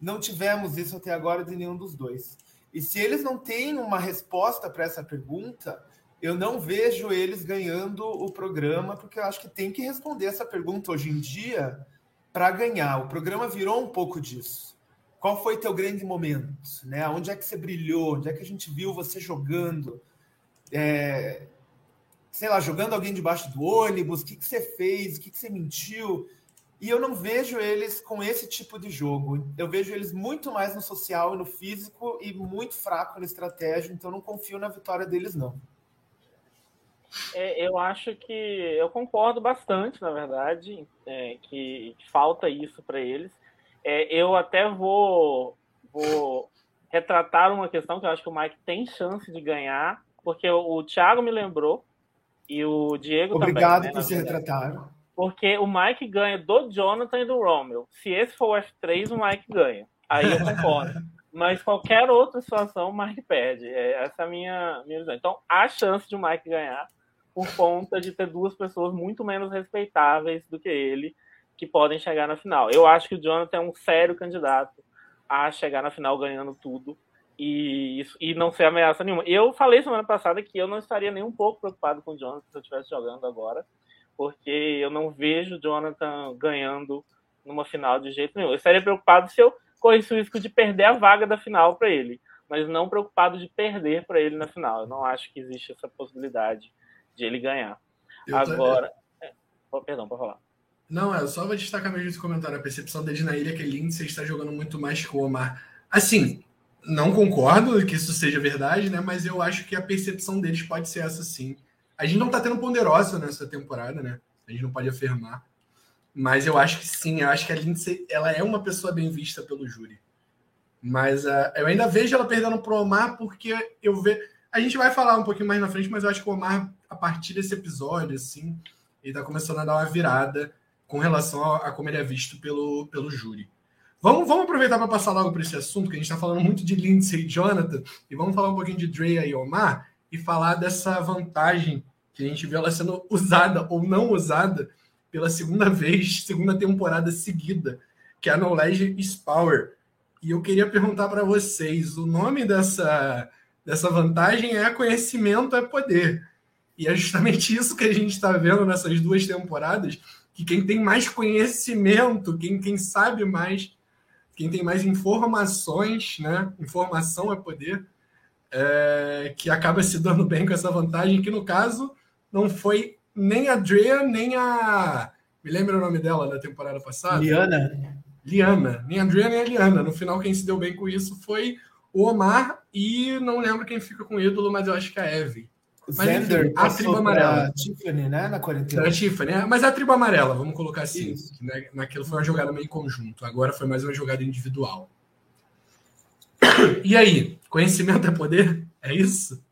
Não tivemos isso até agora de nenhum dos dois. E se eles não têm uma resposta para essa pergunta, eu não vejo eles ganhando o programa, porque eu acho que tem que responder essa pergunta hoje em dia para ganhar. O programa virou um pouco disso. Qual foi teu grande momento? Né? Onde é que você brilhou? Onde é que a gente viu você jogando? É, sei lá, jogando alguém debaixo do ônibus? O que, que você fez? O que, que você mentiu? E eu não vejo eles com esse tipo de jogo. Eu vejo eles muito mais no social e no físico e muito fraco na estratégia, então não confio na vitória deles, não. É, eu acho que eu concordo bastante, na verdade, é, que, falta isso para eles. É, eu até vou, vou retratar uma questão que eu acho que o Mike tem chance de ganhar, porque o, o Thiago me lembrou e o Diego Obrigado também. Obrigado né, por se retratar. Porque o Mike ganha do Jonathan e do Romeo. Se esse for o F3, o Mike ganha. Aí eu concordo. Mas qualquer outra situação, o Mike perde. É, essa é a minha, minha visão. Então, há chance de o Mike ganhar por conta de ter duas pessoas muito menos respeitáveis do que ele que podem chegar na final. Eu acho que o Jonathan é um sério candidato a chegar na final ganhando tudo e, e não ser ameaça nenhuma. Eu falei semana passada que eu não estaria nem um pouco preocupado com o Jonathan se eu estivesse jogando agora porque eu não vejo Jonathan ganhando numa final de jeito nenhum. Eu estaria preocupado se eu corresse o risco de perder a vaga da final para ele, mas não preocupado de perder para ele na final. Eu não acho que existe essa possibilidade de ele ganhar. Eu Agora, é, perdão, para falar. Não, é só vou destacar mesmo esse comentário. A percepção dele na ilha é que Lindsay está jogando muito mais que o Omar. Assim, Não concordo que isso seja verdade, né? Mas eu acho que a percepção deles pode ser essa sim. A gente não tá tendo ponderosa nessa temporada, né? A gente não pode afirmar. Mas eu acho que sim, eu acho que a Lindsay ela é uma pessoa bem vista pelo júri. Mas uh, eu ainda vejo ela perdendo pro Omar porque eu vejo. A gente vai falar um pouquinho mais na frente, mas eu acho que o Omar, a partir desse episódio, assim, ele tá começando a dar uma virada com relação a, a como ele é visto pelo, pelo júri. Vamos, vamos aproveitar para passar logo para esse assunto, que a gente está falando muito de Lindsay e Jonathan, e vamos falar um pouquinho de Drea e Omar, e falar dessa vantagem que a gente vê ela sendo usada ou não usada pela segunda vez, segunda temporada seguida, que é a Knowledge is Power. E eu queria perguntar para vocês, o nome dessa, dessa vantagem é conhecimento é poder. E é justamente isso que a gente está vendo nessas duas temporadas, que quem tem mais conhecimento, quem, quem sabe mais, quem tem mais informações, né? Informação é poder, é, que acaba se dando bem com essa vantagem, que no caso não foi nem a Drea, nem a. Me lembra o nome dela da temporada passada? Liana. Liana. Nem a Drea, nem a Liana. No final, quem se deu bem com isso foi o Omar e não lembro quem fica com o ídolo, mas eu acho que é a Eve. Mas, Zender, a tribo amarela. Tiffany, né? Na quarentena. Era Tiffany, é, mas a tribo amarela, vamos colocar assim. Né? Naquilo foi uma jogada meio conjunto, agora foi mais uma jogada individual. E aí, conhecimento é poder? É isso?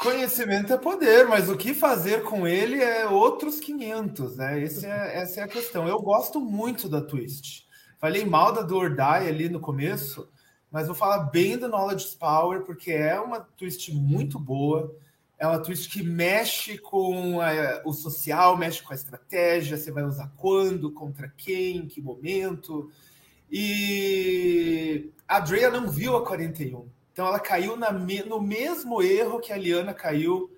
Conhecimento é poder, mas o que fazer com ele é outros 500, né? Esse é, essa é a questão. Eu gosto muito da Twist. Falei mal da do Or ali no começo, mas vou falar bem do Knowledge Power, porque é uma twist muito boa. É uma twist que mexe com a, o social, mexe com a estratégia. Você vai usar quando, contra quem, em que momento. E a Drea não viu a 41. Então ela caiu na, no mesmo erro que a Liana caiu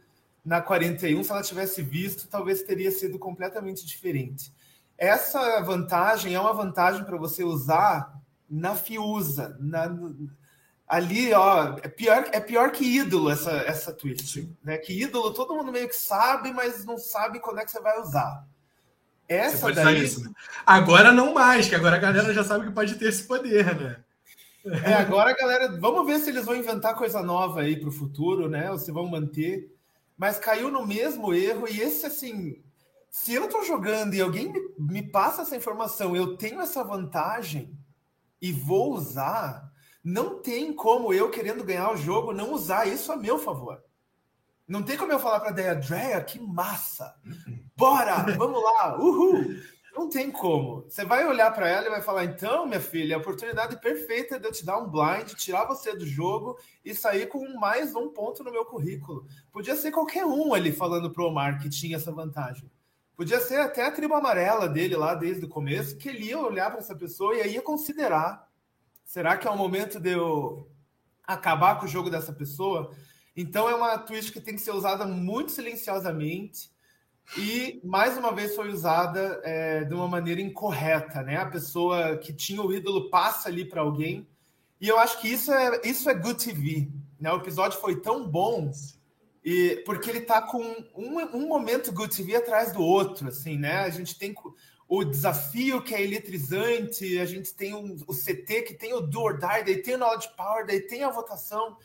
na 41. Se ela tivesse visto, talvez teria sido completamente diferente. Essa vantagem é uma vantagem para você usar na Fiusa. Na, ali, ó, é pior, é pior que ídolo essa, essa twist. Né? Que ídolo todo mundo meio que sabe, mas não sabe quando é que você vai usar. Essa daí. Isso, né? Agora não mais, que agora a galera já sabe que pode ter esse poder, né? É, agora, galera, vamos ver se eles vão inventar coisa nova aí para o futuro, né? Ou se vão manter. Mas caiu no mesmo erro, e esse, assim, se eu estou jogando e alguém me, me passa essa informação, eu tenho essa vantagem e vou usar, não tem como eu, querendo ganhar o jogo, não usar isso a meu favor. Não tem como eu falar para a Deia, Drea, que massa! Bora! Vamos lá! Uhul! Não tem como. Você vai olhar para ela e vai falar: então, minha filha, a oportunidade perfeita de eu te dar um blind, tirar você do jogo e sair com mais um ponto no meu currículo. Podia ser qualquer um ali falando pro Omar que tinha essa vantagem. Podia ser até a tribo amarela dele lá desde o começo, que ele ia olhar para essa pessoa e ia considerar: será que é o momento de eu acabar com o jogo dessa pessoa? Então é uma twist que tem que ser usada muito silenciosamente e mais uma vez foi usada é, de uma maneira incorreta, né? A pessoa que tinha o ídolo passa ali para alguém. E eu acho que isso é isso é good TV, né? O episódio foi tão bom e porque ele tá com um, um momento good TV atrás do outro, assim, né? A gente tem o desafio que é eletrizante, a gente tem um, o CT que tem o do or die, daí tem o knowledge power, daí tem a votação.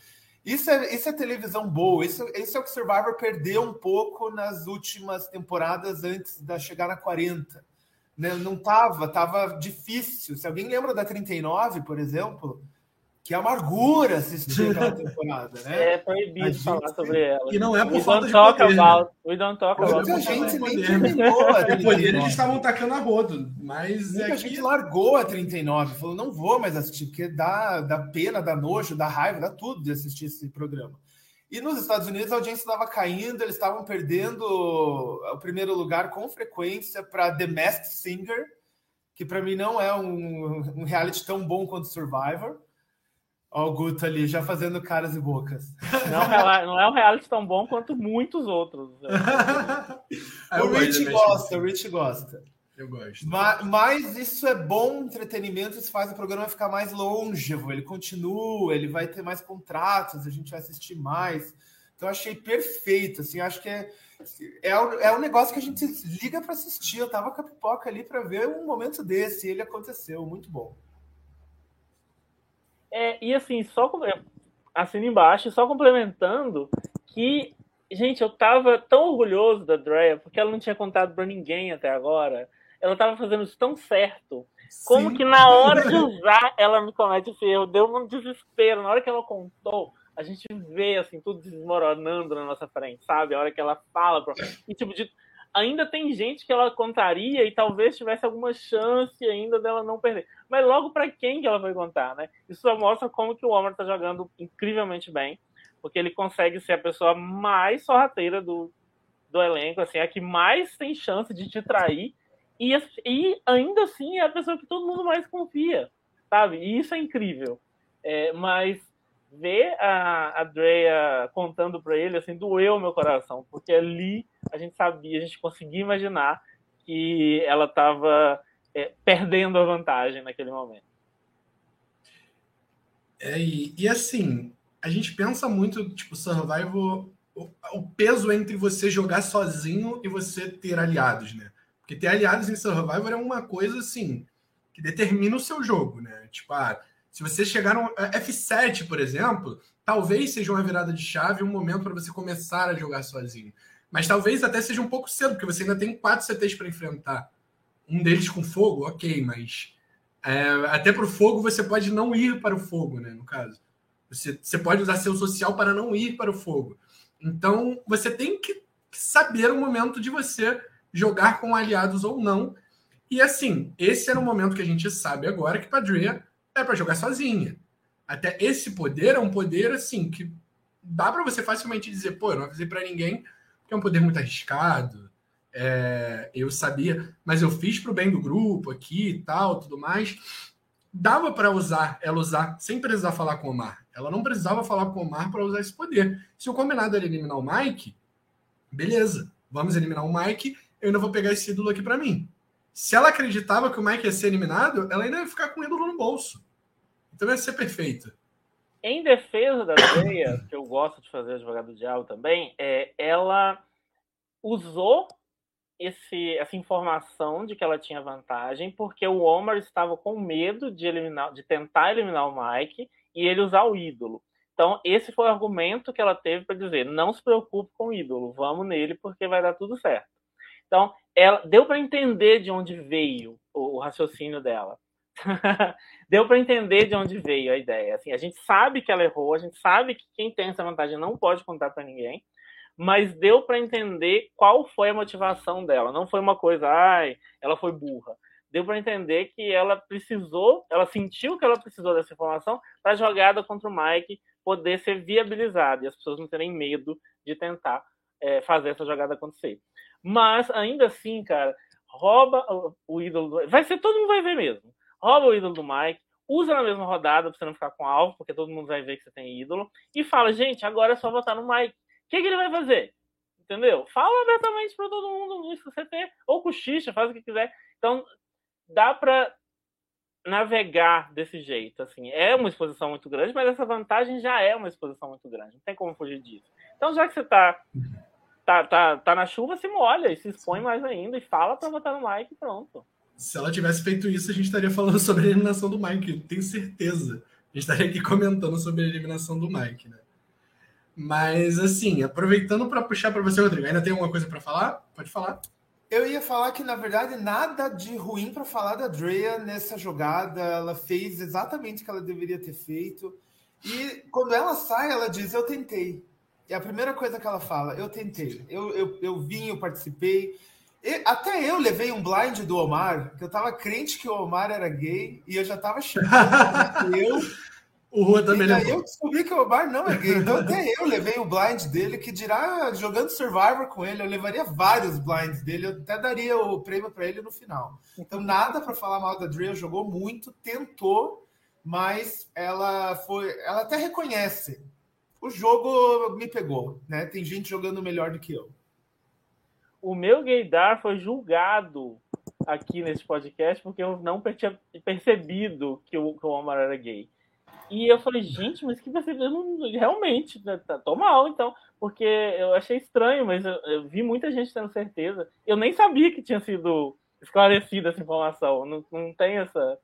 Isso é, isso é televisão boa. Isso, isso é o que Survivor perdeu um pouco nas últimas temporadas antes da chegar na 40. Né? Não tava, tava difícil. Se alguém lembra da 39, por exemplo, que amargura assistir aquela temporada, né? É proibido falar sobre ela. E não é por falta de poder. About, we don't talk about. Muita gente nem terminou a 39. poder eles estavam tacando a rodo, mas Muita é gente que... largou a 39, falou, não vou mais assistir, porque dá, dá pena, dá nojo, dá raiva, dá tudo de assistir esse programa. E nos Estados Unidos a audiência estava caindo, eles estavam perdendo o primeiro lugar com frequência para The Masked Singer, que para mim não é um, um reality tão bom quanto Survivor. Ó, o Guto ali já fazendo caras e bocas. Não, não é um reality tão bom quanto muitos outros. o Rich gosta, o Rich gosta. Eu gosto. Mas, mas, isso é bom entretenimento, isso faz o programa ficar mais longevo. Ele continua, ele vai ter mais contratos, a gente vai assistir mais. Então, achei perfeito. Assim, acho que é, é, é um negócio que a gente liga para assistir. Eu tava com a pipoca ali para ver um momento desse, e ele aconteceu. Muito bom. É, e assim, só assina embaixo, só complementando que, gente, eu tava tão orgulhoso da Drea, porque ela não tinha contado para ninguém até agora. Ela tava fazendo isso tão certo. Como Sim. que na hora de usar ela me comete esse erro? Deu um desespero. Na hora que ela contou, a gente vê assim tudo desmoronando na nossa frente, sabe? A hora que ela fala. E tipo, de ainda tem gente que ela contaria e talvez tivesse alguma chance ainda dela não perder. Mas logo para quem que ela vai contar, né? Isso só mostra como que o Homer tá jogando incrivelmente bem, porque ele consegue ser a pessoa mais sorrateira do, do elenco, assim, a que mais tem chance de te trair e, e ainda assim é a pessoa que todo mundo mais confia, sabe? E isso é incrível. É, mas ver a, a contando para ele, assim, doeu meu coração, porque ali a gente sabia, a gente conseguia imaginar que ela estava é, perdendo a vantagem naquele momento. É, e, e, assim, a gente pensa muito, tipo, Survival, o, o, peso entre você jogar sozinho e você ter aliados, né? Porque ter aliados em Survivor é uma coisa, assim, que determina o seu jogo, né? Tipo, ah, se você chegar no F7, por exemplo, talvez seja uma virada de chave, um momento para você começar a jogar sozinho. Mas talvez até seja um pouco cedo, porque você ainda tem quatro CTs para enfrentar. Um deles com fogo, ok, mas é, até para o fogo você pode não ir para o fogo, né? No caso, você, você pode usar seu social para não ir para o fogo. Então você tem que saber o momento de você jogar com aliados ou não. E assim, esse era o momento que a gente sabe agora que Padria é para jogar sozinha. Até esse poder é um poder assim que dá para você facilmente dizer, pô, eu não avisei para ninguém, é um poder muito arriscado. É, eu sabia, mas eu fiz para o bem do grupo aqui e tal, tudo mais. Dava para usar, ela usar sem precisar falar com o Omar. Ela não precisava falar com o Omar para usar esse poder. Se o combinado era eliminar o Mike, beleza, vamos eliminar o Mike, eu ainda vou pegar esse ídolo aqui para mim. Se ela acreditava que o Mike ia ser eliminado, ela ainda ia ficar com o ídolo no bolso. Então vai ser perfeito. Em defesa da Leia, que eu gosto de fazer advogado do diabo também, é, ela usou esse, essa informação de que ela tinha vantagem, porque o Omar estava com medo de, eliminar, de tentar eliminar o Mike e ele usar o ídolo. Então, esse foi o argumento que ela teve para dizer: não se preocupe com o ídolo, vamos nele porque vai dar tudo certo. Então, ela deu para entender de onde veio o, o raciocínio dela. deu para entender de onde veio a ideia. Assim, a gente sabe que ela errou, a gente sabe que quem tem essa vantagem não pode contar para ninguém, mas deu para entender qual foi a motivação dela. Não foi uma coisa, ai, ela foi burra. Deu para entender que ela precisou, ela sentiu que ela precisou dessa informação para a jogada contra o Mike poder ser viabilizada e as pessoas não terem medo de tentar é, fazer essa jogada acontecer. Mas ainda assim, cara, rouba o ídolo. Vai ser todo mundo vai ver mesmo rouba o ídolo do Mike, usa na mesma rodada pra você não ficar com alvo, porque todo mundo vai ver que você tem ídolo, e fala, gente, agora é só votar no Mike. O que, que ele vai fazer? Entendeu? Fala abertamente para todo mundo isso você tem, ou cochicha, faz o que quiser. Então, dá para navegar desse jeito, assim. É uma exposição muito grande, mas essa vantagem já é uma exposição muito grande. Não tem como fugir disso. Então, já que você tá tá, tá, tá na chuva, se molha e se expõe mais ainda e fala para votar no Mike e pronto se ela tivesse feito isso, a gente estaria falando sobre a eliminação do Mike, tenho certeza. A gente estaria aqui comentando sobre a eliminação do Mike, né? Mas, assim, aproveitando para puxar para você, Rodrigo, ainda tem alguma coisa para falar? Pode falar. Eu ia falar que, na verdade, nada de ruim para falar da Drea nessa jogada. Ela fez exatamente o que ela deveria ter feito. E quando ela sai, ela diz: Eu tentei. E a primeira coisa que ela fala: Eu tentei. Eu, eu, eu vim, eu participei. Até eu levei um blind do Omar, que eu tava crente que o Omar era gay e eu já tava chegando. eu. O Rua também e aí eu descobri que o Omar não é gay. Então até eu levei o blind dele, que dirá jogando Survivor com ele, eu levaria vários blinds dele, eu até daria o prêmio para ele no final. Então nada para falar mal da Drea, jogou muito, tentou, mas ela foi, ela até reconhece. O jogo me pegou, né? Tem gente jogando melhor do que eu o meu gaydar foi julgado aqui nesse podcast porque eu não tinha percebido que o, que o Omar era gay. E eu falei, gente, mas que perceberam realmente, né, tá, tô mal, então, porque eu achei estranho, mas eu, eu, vi muita gente tendo certeza. Eu nem sabia que tinha sido esclarecida essa informação. Não, não tem essa.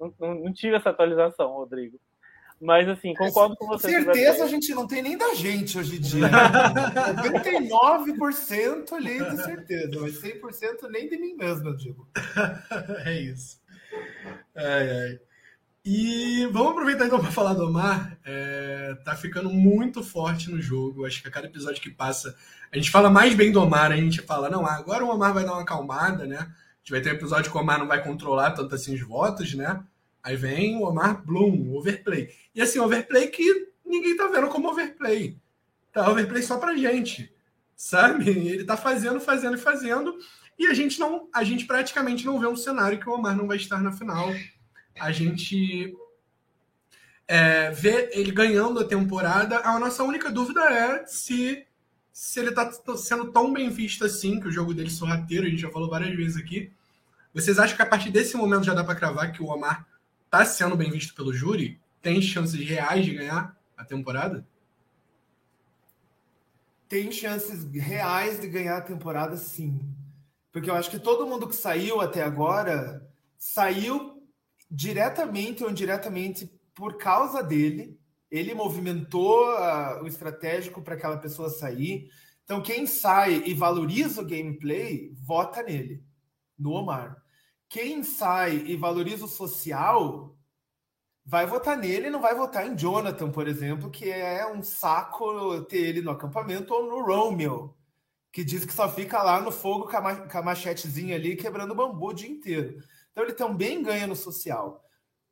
Não, não, tive essa atualização, Rodrigo. Mas, assim, concordo com você. Certeza a gente não tem nem da gente hoje em dia. 99% ali de certeza, mas 100% nem de mim mesmo, eu digo. é isso. Ai, ai. E vamos aproveitar então para falar do Omar. É, tá ficando muito forte no jogo. Acho que a cada episódio que passa, a gente fala mais bem do Omar. A gente fala, não, agora o Omar vai dar uma acalmada, né? A gente vai ter um episódio que o Omar não vai controlar tanto assim os votos, né? Aí vem o Omar Bloom, overplay. E assim, overplay que ninguém tá vendo como overplay. Tá overplay só pra gente, sabe? Ele tá fazendo, fazendo e fazendo. E a gente não, a gente praticamente não vê um cenário que o Omar não vai estar na final. A gente é, vê ele ganhando a temporada. A nossa única dúvida é se, se ele está sendo tão bem visto assim, que o jogo dele sorrateiro, a gente já falou várias vezes aqui. Vocês acham que a partir desse momento já dá para cravar que o Omar está sendo bem visto pelo júri? Tem chances reais de ganhar a temporada? Tem chances reais de ganhar a temporada, sim. Porque eu acho que todo mundo que saiu até agora saiu diretamente ou indiretamente por causa dele. Ele movimentou uh, o estratégico para aquela pessoa sair. Então, quem sai e valoriza o gameplay, vota nele, no Omar. Quem sai e valoriza o social, vai votar nele, não vai votar em Jonathan, por exemplo, que é um saco ter ele no acampamento, ou no Romeo, que diz que só fica lá no fogo com a, machetezinha ali, quebrando bambu o dia inteiro. Então ele também ganha no social.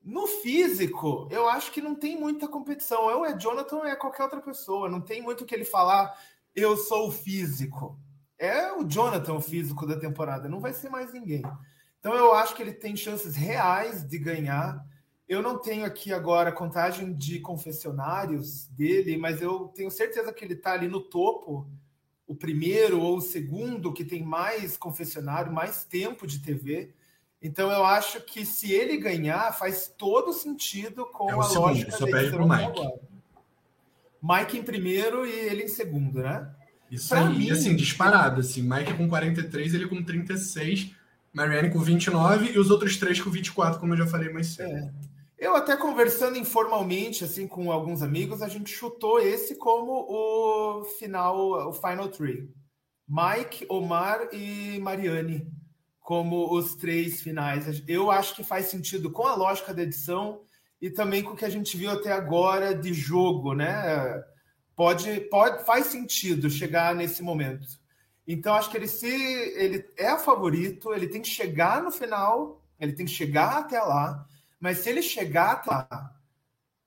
No físico, eu acho que não tem muita competição. Ou é Jonathan ou é qualquer outra pessoa. Não tem muito que ele falar, eu sou o físico. É o Jonathan o físico da temporada, não vai ser mais ninguém. Então eu acho que ele tem chances reais de ganhar. Eu não tenho aqui agora a contagem de confessionários dele, mas eu tenho certeza que ele está ali no topo, o primeiro ou o segundo que tem mais confessionário, mais tempo de TV. Então eu acho que se ele ganhar, faz todo sentido com é a segundo, lógica só perde pro Mike. Agora. Mike em primeiro e ele em segundo, né? Isso pra aí, mim, assim, disparado, assim, Mike com 43, ele com 36 Marianne com 29 e os outros três com 24, como eu já falei mais cedo. É. Eu até conversando informalmente assim com alguns amigos, a gente chutou esse como o final, o final three. Mike, Omar e Mariane como os três finais. Eu acho que faz sentido com a lógica da edição e também com o que a gente viu até agora de jogo, né? Pode, pode faz sentido chegar nesse momento. Então, acho que ele se ele é favorito, ele tem que chegar no final, ele tem que chegar até lá, mas se ele chegar até lá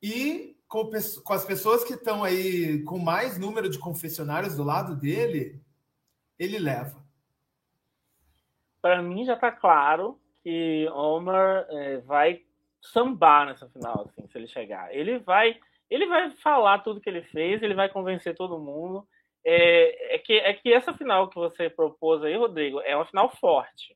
e com, com as pessoas que estão aí com mais número de confessionários do lado dele, ele leva. Para mim já está claro que Omar é, vai sambar nessa final, assim, se ele chegar. Ele vai, ele vai falar tudo que ele fez, ele vai convencer todo mundo é, é, que, é que essa final que você propôs aí, Rodrigo, é uma final forte.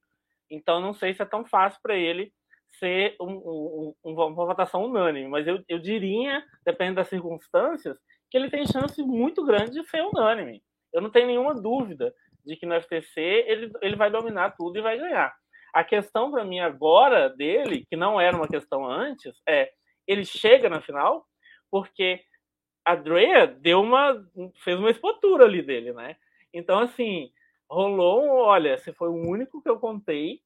Então, não sei se é tão fácil para ele ser um, um, uma votação unânime, mas eu, eu diria, dependendo das circunstâncias, que ele tem chance muito grande de ser unânime. Eu não tenho nenhuma dúvida de que no FTC ele, ele vai dominar tudo e vai ganhar. A questão para mim agora dele, que não era uma questão antes, é ele chega na final porque a Drea deu uma. fez uma expotura ali dele, né? Então, assim, rolou um, olha, você foi o único que eu contei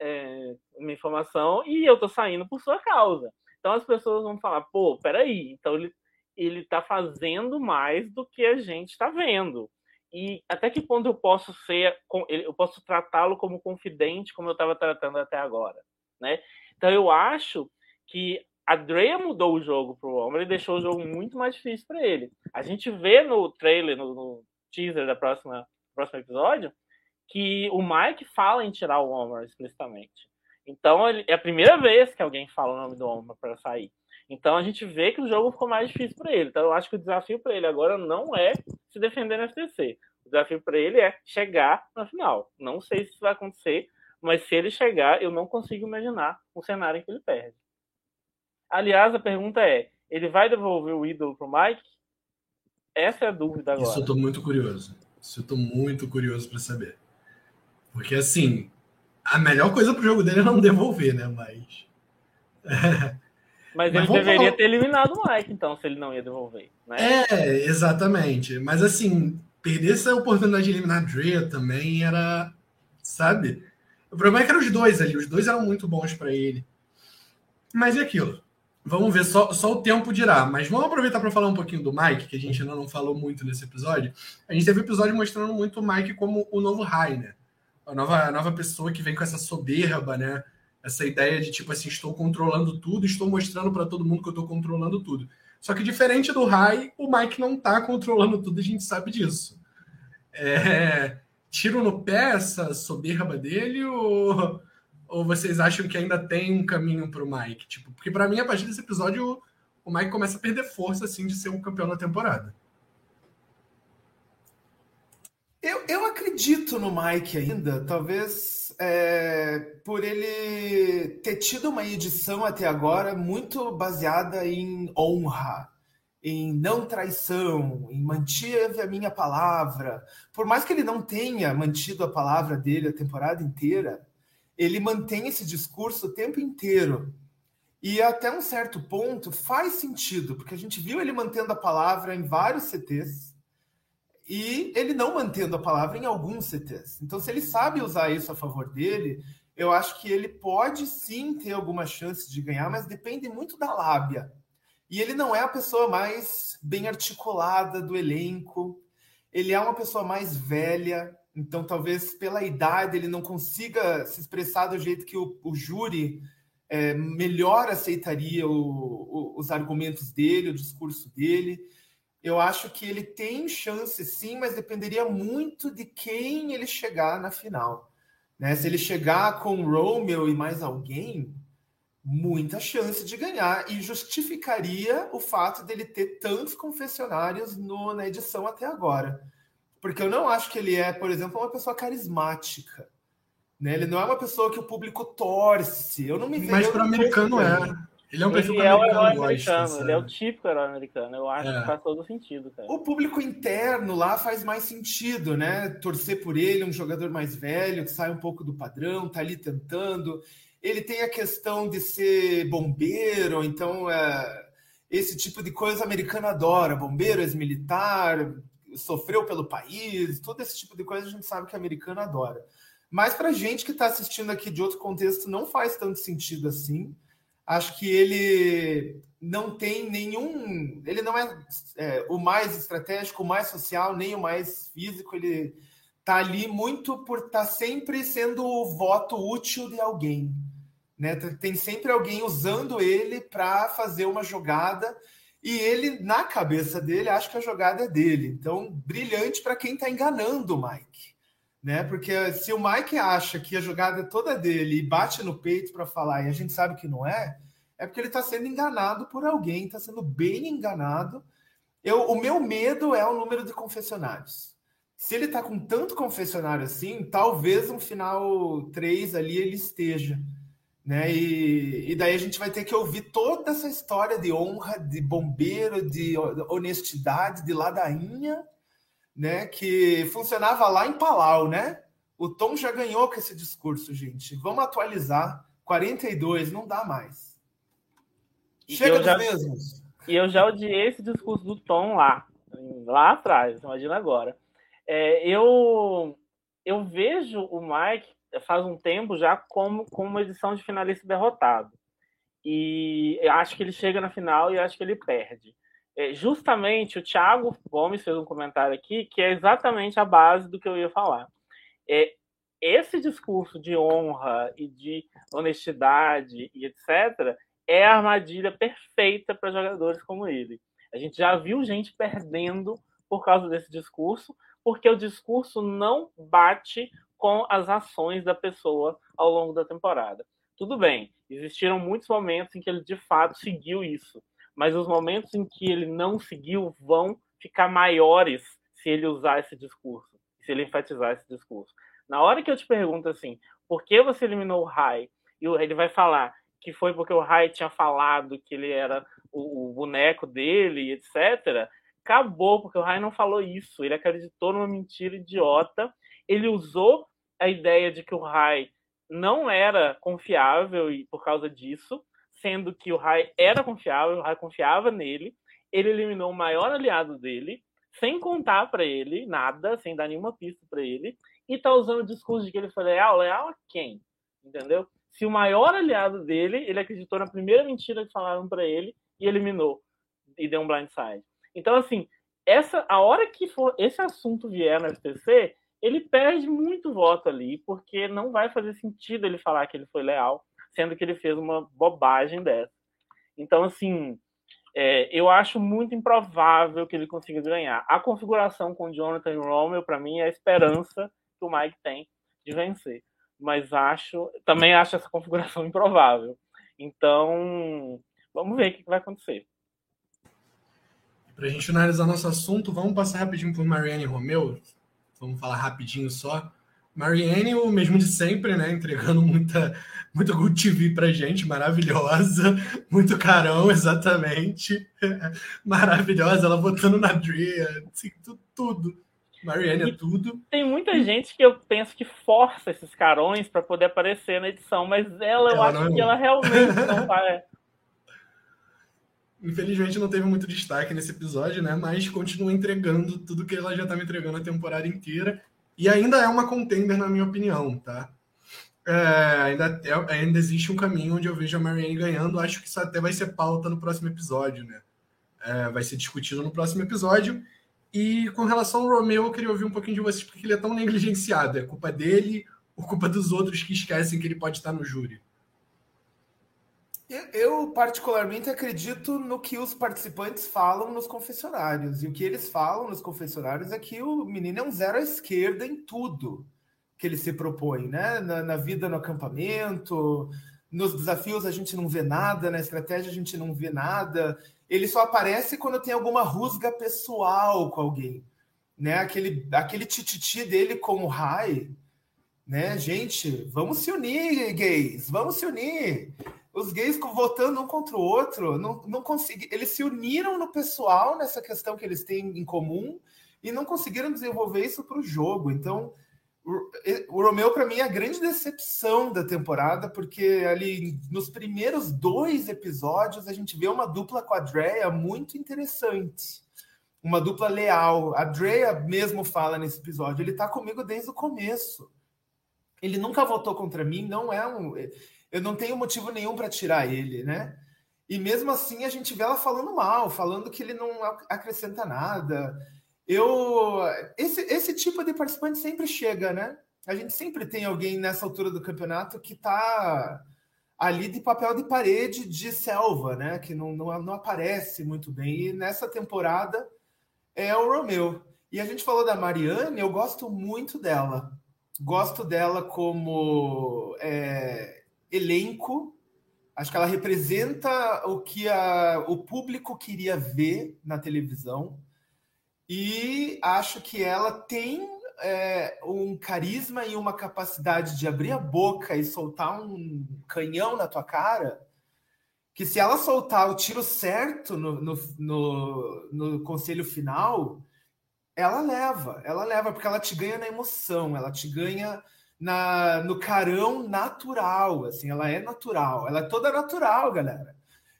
é, minha informação e eu tô saindo por sua causa. Então as pessoas vão falar, pô, peraí, então ele, ele tá fazendo mais do que a gente tá vendo. E até que ponto eu posso ser, eu posso tratá-lo como confidente, como eu estava tratando até agora, né? Então eu acho que a Drea mudou o jogo pro Homer e deixou o jogo muito mais difícil para ele. A gente vê no trailer, no, no teaser da próxima próximo episódio, que o Mike fala em tirar o Homer explicitamente. Então ele, é a primeira vez que alguém fala o nome do Homer para sair. Então a gente vê que o jogo ficou mais difícil para ele. Então eu acho que o desafio para ele agora não é se defender no FTC. O desafio para ele é chegar na final. Não sei se isso vai acontecer, mas se ele chegar, eu não consigo imaginar um cenário em que ele perde. Aliás, a pergunta é: ele vai devolver o ídolo pro Mike? Essa é a dúvida agora. Isso eu tô muito curioso. Isso eu tô muito curioso para saber. Porque assim, a melhor coisa pro jogo dele é não devolver, né? Mas. Mas, Mas ele deveria falar... ter eliminado o Mike, então, se ele não ia devolver. Né? É, exatamente. Mas assim, perder essa oportunidade de eliminar Drea também era. Sabe? O problema é que eram os dois ali, os dois eram muito bons para ele. Mas é aquilo. Vamos ver, só, só o tempo dirá. Mas vamos aproveitar para falar um pouquinho do Mike, que a gente ainda não falou muito nesse episódio. A gente teve um episódio mostrando muito o Mike como o novo Rainer. Né? A nova, a nova pessoa que vem com essa soberba, né? Essa ideia de tipo assim, estou controlando tudo, estou mostrando para todo mundo que eu estou controlando tudo. Só que diferente do Rai, o Mike não está controlando tudo, a gente sabe disso. É, tiro no pé essa soberba dele ou, ou vocês acham que ainda tem um caminho para o Mike? Tipo, porque para mim, a partir desse episódio, o Mike começa a perder força assim de ser um campeão da temporada. Eu, eu acredito no Mike ainda, talvez é, por ele ter tido uma edição até agora muito baseada em honra, em não traição, em mantive a minha palavra. Por mais que ele não tenha mantido a palavra dele a temporada inteira, ele mantém esse discurso o tempo inteiro. E até um certo ponto faz sentido, porque a gente viu ele mantendo a palavra em vários CTs e ele não mantendo a palavra em alguns CTs. Então, se ele sabe usar isso a favor dele, eu acho que ele pode sim ter alguma chance de ganhar, mas depende muito da lábia. E ele não é a pessoa mais bem articulada do elenco, ele é uma pessoa mais velha, então talvez pela idade ele não consiga se expressar do jeito que o, o júri é, melhor aceitaria o, o, os argumentos dele, o discurso dele eu acho que ele tem chance sim, mas dependeria muito de quem ele chegar na final. Né? Se ele chegar com Romeo e mais alguém, muita chance de ganhar e justificaria o fato dele ter tantos confessionários no, na edição até agora. Porque eu não acho que ele é, por exemplo, uma pessoa carismática. Né? Ele não é uma pessoa que o público torce. Eu não me vejo. Mas para o americano é. Ele é um perfil ele é o herói americano, ele é o típico herói americano. Eu acho é. que faz todo sentido, cara. O público interno lá faz mais sentido, né? Torcer por ele, um jogador mais velho, que sai um pouco do padrão, tá ali tentando. Ele tem a questão de ser bombeiro, então é, esse tipo de coisa americano adora. Bombeiro, ex-militar, sofreu pelo país, todo esse tipo de coisa a gente sabe que americano adora. Mas para gente que está assistindo aqui de outro contexto, não faz tanto sentido assim. Acho que ele não tem nenhum. Ele não é, é, o mais estratégico, o mais social, nem o mais físico. Ele está ali muito por estar tá sempre sendo o voto útil de alguém. Né? Tem sempre alguém usando ele para fazer uma jogada. E ele, na cabeça dele, acha que a jogada é dele. Então, brilhante para quem está enganando o Mike. Né? Porque se o Mike acha que a jogada é toda dele e bate no peito para falar e a gente sabe que não é, é porque ele está sendo enganado por alguém, está sendo bem enganado. Eu, o meu medo é o número de confessionários. Se ele está com tanto confessionário assim, talvez no final 3 ali ele esteja. Né? E, e daí a gente vai ter que ouvir toda essa história de honra, de bombeiro, de honestidade, de ladainha, né? Que funcionava lá em Palau, né? O Tom já ganhou com esse discurso, gente. Vamos atualizar. 42, não dá mais. Chega dos já, mesmos. E eu já odiei esse discurso do Tom lá, lá atrás, imagina agora. É, eu, eu vejo o Mike faz um tempo já como, como uma edição de finalista derrotado. E acho que ele chega na final e acho que ele perde. É, justamente o Thiago Gomes fez um comentário aqui que é exatamente a base do que eu ia falar. É, esse discurso de honra e de honestidade e etc é a armadilha perfeita para jogadores como ele. A gente já viu gente perdendo por causa desse discurso, porque o discurso não bate com as ações da pessoa ao longo da temporada. Tudo bem, existiram muitos momentos em que ele de fato seguiu isso, mas os momentos em que ele não seguiu vão ficar maiores se ele usar esse discurso, se ele enfatizar esse discurso. Na hora que eu te pergunto assim, por que você eliminou o Rai? E ele vai falar, que foi porque o Rai tinha falado que ele era o, o boneco dele, etc. Acabou, porque o Rai não falou isso. Ele acreditou numa mentira idiota. Ele usou a ideia de que o Rai não era confiável e por causa disso, sendo que o Rai era confiável, o Rai confiava nele, ele eliminou o maior aliado dele, sem contar para ele nada, sem dar nenhuma pista para ele, e tá usando o discurso de que ele foi leal, leal a quem? Entendeu? Se o maior aliado dele, ele acreditou na primeira mentira que falaram para ele e eliminou e deu um blindside. Então assim, essa a hora que for esse assunto vier no FTC, ele perde muito voto ali, porque não vai fazer sentido ele falar que ele foi leal, sendo que ele fez uma bobagem dessa. Então assim, é, eu acho muito improvável que ele consiga ganhar. A configuração com Jonathan e para mim, é a esperança que o Mike tem de vencer. Mas acho, também acho essa configuração improvável. Então, vamos ver o que vai acontecer. Para a gente finalizar nosso assunto, vamos passar rapidinho por Marianne Romeu. Vamos falar rapidinho só. Marianne, o mesmo de sempre, né? Entregando muita, muita Good TV pra gente, maravilhosa, muito carão, exatamente. maravilhosa, ela votando na Drea, assim, tudo, tudo. Marianne é tudo. Tem muita gente que eu penso que força esses carões para poder aparecer na edição, mas ela, eu acho é que ela realmente não vai. Infelizmente não teve muito destaque nesse episódio, né? Mas continua entregando tudo que ela já estava entregando a temporada inteira. E ainda é uma contender, na minha opinião, tá? É, ainda, é, ainda existe um caminho onde eu vejo a Marianne ganhando. Acho que isso até vai ser pauta no próximo episódio, né? É, vai ser discutido no próximo episódio. E com relação ao Romeo, eu queria ouvir um pouquinho de vocês, porque ele é tão negligenciado. É culpa dele ou culpa dos outros que esquecem que ele pode estar no júri? Eu, particularmente, acredito no que os participantes falam nos confessionários. E o que eles falam nos confessionários é que o menino é um zero à esquerda em tudo que ele se propõe, né? Na, na vida no acampamento, nos desafios a gente não vê nada, na estratégia a gente não vê nada. Ele só aparece quando tem alguma rusga pessoal com alguém, né? Aquele, aquele tititi dele com o Rai, né? Gente, vamos se unir, gays, vamos se unir os gays votando um contra o outro, não, não consegui, eles se uniram no pessoal nessa questão que eles têm em comum e não conseguiram desenvolver isso para o jogo. Então, o, o Romeu, para mim, é a grande decepção da temporada, porque ali nos primeiros dois episódios a gente vê uma dupla com a Drea muito interessante. Uma dupla leal. A Drea mesmo fala nesse episódio, ele está comigo desde o começo. Ele nunca votou contra mim, não é um eu não tenho motivo nenhum para tirar ele, né? E mesmo assim a gente vê ela falando mal, falando que ele não acrescenta nada. Eu esse, esse tipo de participante sempre chega, né? A gente sempre tem alguém nessa altura do campeonato que está ali de papel de parede de selva, né? Que não, não, não aparece muito bem. E nessa temporada é o Romeu. E a gente falou da Mariane, eu gosto muito dela. Gosto dela como é, elenco. Acho que ela representa o que a, o público queria ver na televisão. E acho que ela tem é, um carisma e uma capacidade de abrir a boca e soltar um canhão na tua cara. Que se ela soltar o tiro certo no, no, no, no conselho final, ela leva, ela leva, porque ela te ganha na emoção, ela te ganha na, no carão natural, assim, ela é natural, ela é toda natural, galera.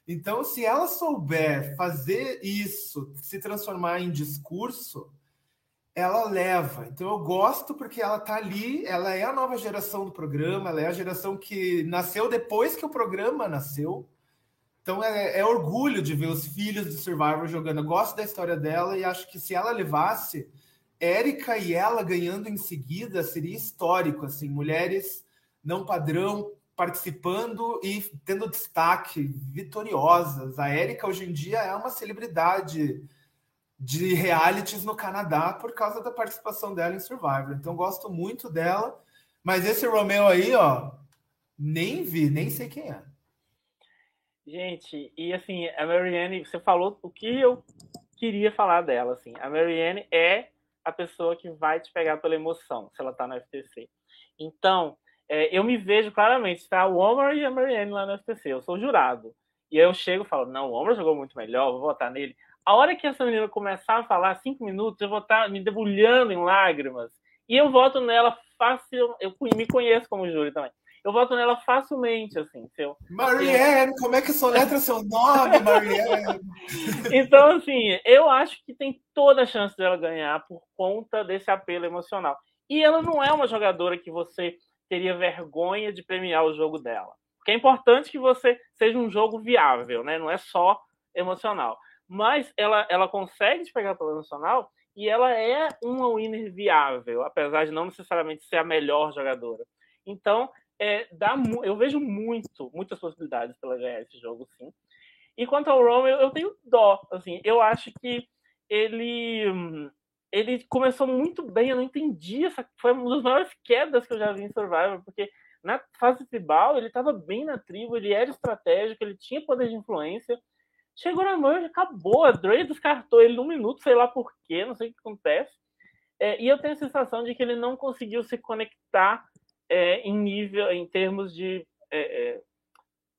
Então, se ela souber fazer isso, se transformar em discurso, ela leva. Então, eu gosto porque ela tá ali, ela é a nova geração do programa, ela é a geração que nasceu depois que o programa nasceu. Então, é, é orgulho de ver os filhos do Survivor jogando. Eu gosto da história dela e acho que se ela levasse Érica e ela ganhando em seguida seria histórico, assim, mulheres não padrão participando e tendo destaque, vitoriosas. A Érica hoje em dia é uma celebridade de realities no Canadá por causa da participação dela em Survivor. Então gosto muito dela, mas esse Romeu aí, ó, nem vi, nem sei quem é. Gente, e assim, a Marianne, você falou o que eu queria falar dela, assim. A Marianne é a pessoa que vai te pegar pela emoção, se ela tá no FTC. Então, é, eu me vejo claramente, tá? O Omar e a Marianne lá no FTC, eu sou jurado. E aí eu chego e falo, não, o Omar jogou muito melhor, vou votar nele. A hora que essa menina começar a falar cinco minutos, eu vou estar tá me debulhando em lágrimas. E eu voto nela fácil, eu me conheço como júri também. Eu voto nela facilmente, assim. Se eu, Marianne, eu... como é que soletra seu nome, Marianne? então, assim, eu acho que tem toda a chance dela ganhar por conta desse apelo emocional. E ela não é uma jogadora que você teria vergonha de premiar o jogo dela. Porque é importante que você seja um jogo viável, né? Não é só emocional. Mas ela, ela consegue te pegar pelo emocional e ela é uma winner viável, apesar de não necessariamente ser a melhor jogadora. Então, é, dá, eu vejo muito, muitas possibilidades para ganhar esse jogo, sim. E quanto ao Romeo, eu tenho dó. Assim, eu acho que ele ele começou muito bem, eu não entendi. Essa, foi uma das maiores quedas que eu já vi em Survivor, porque na fase tribal ele estava bem na tribo, ele era estratégico, ele tinha poder de influência. Chegou na merge, acabou. A Dre descartou ele num minuto, sei lá porquê, não sei o que acontece. É, e eu tenho a sensação de que ele não conseguiu se conectar é, em nível, em termos de é, é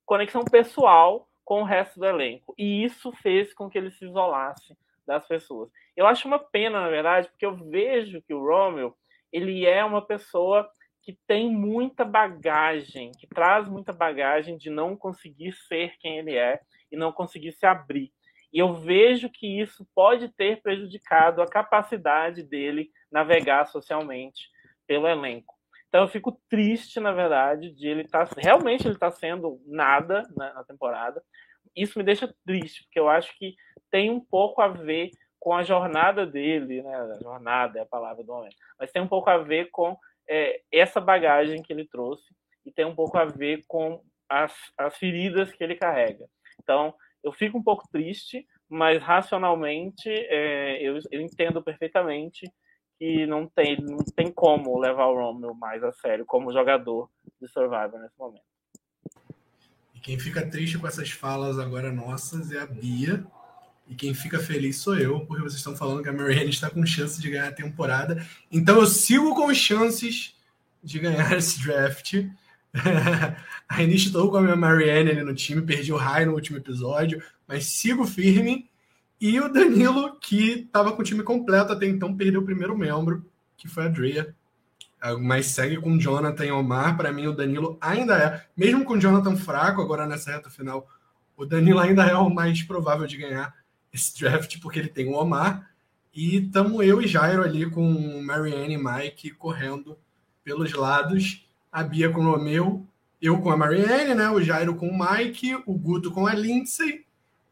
conexão pessoal com o resto do elenco. E isso fez com que ele se isolasse das pessoas. Eu acho uma pena, na verdade, porque eu vejo que o Romeo ele é uma pessoa que tem muita bagagem, que traz muita bagagem de não conseguir ser quem ele é e não conseguir se abrir. E eu vejo que isso pode ter prejudicado a capacidade dele navegar socialmente pelo elenco. Então eu fico triste, na verdade, de ele estar tá, realmente ele está sendo nada na, na temporada. Isso me deixa triste, porque eu acho que tem um pouco a ver com a jornada dele, né? A jornada é a palavra do momento, mas tem um pouco a ver com é, essa bagagem que ele trouxe e tem um pouco a ver com as, as feridas que ele carrega. Então, eu fico um pouco triste, mas racionalmente é, eu, eu, entendo perfeitamente que não tem, não tem como levar o Romeo mais a sério como jogador de Survivor nesse momento. E quem fica triste com essas falas agora nossas é a Bia, e quem fica feliz sou eu, porque vocês estão falando que a Marianne está com chance de ganhar a temporada. Então eu sigo com chances de ganhar esse draft. Ainda estou com a minha Marianne ali no time, perdi o Rai no último episódio, mas sigo firme. E o Danilo, que estava com o time completo até então, perdeu o primeiro membro, que foi a Drea. Mas segue com o Jonathan e Omar. Para mim, o Danilo ainda é, mesmo com o Jonathan fraco agora nessa reta final, o Danilo ainda é o mais provável de ganhar esse draft, porque ele tem o Omar. E estamos eu e Jairo ali com Marianne e Mike correndo pelos lados. A Bia com o Romeu, eu com a Marianne, né? O Jairo com o Mike, o Guto com a Lindsay,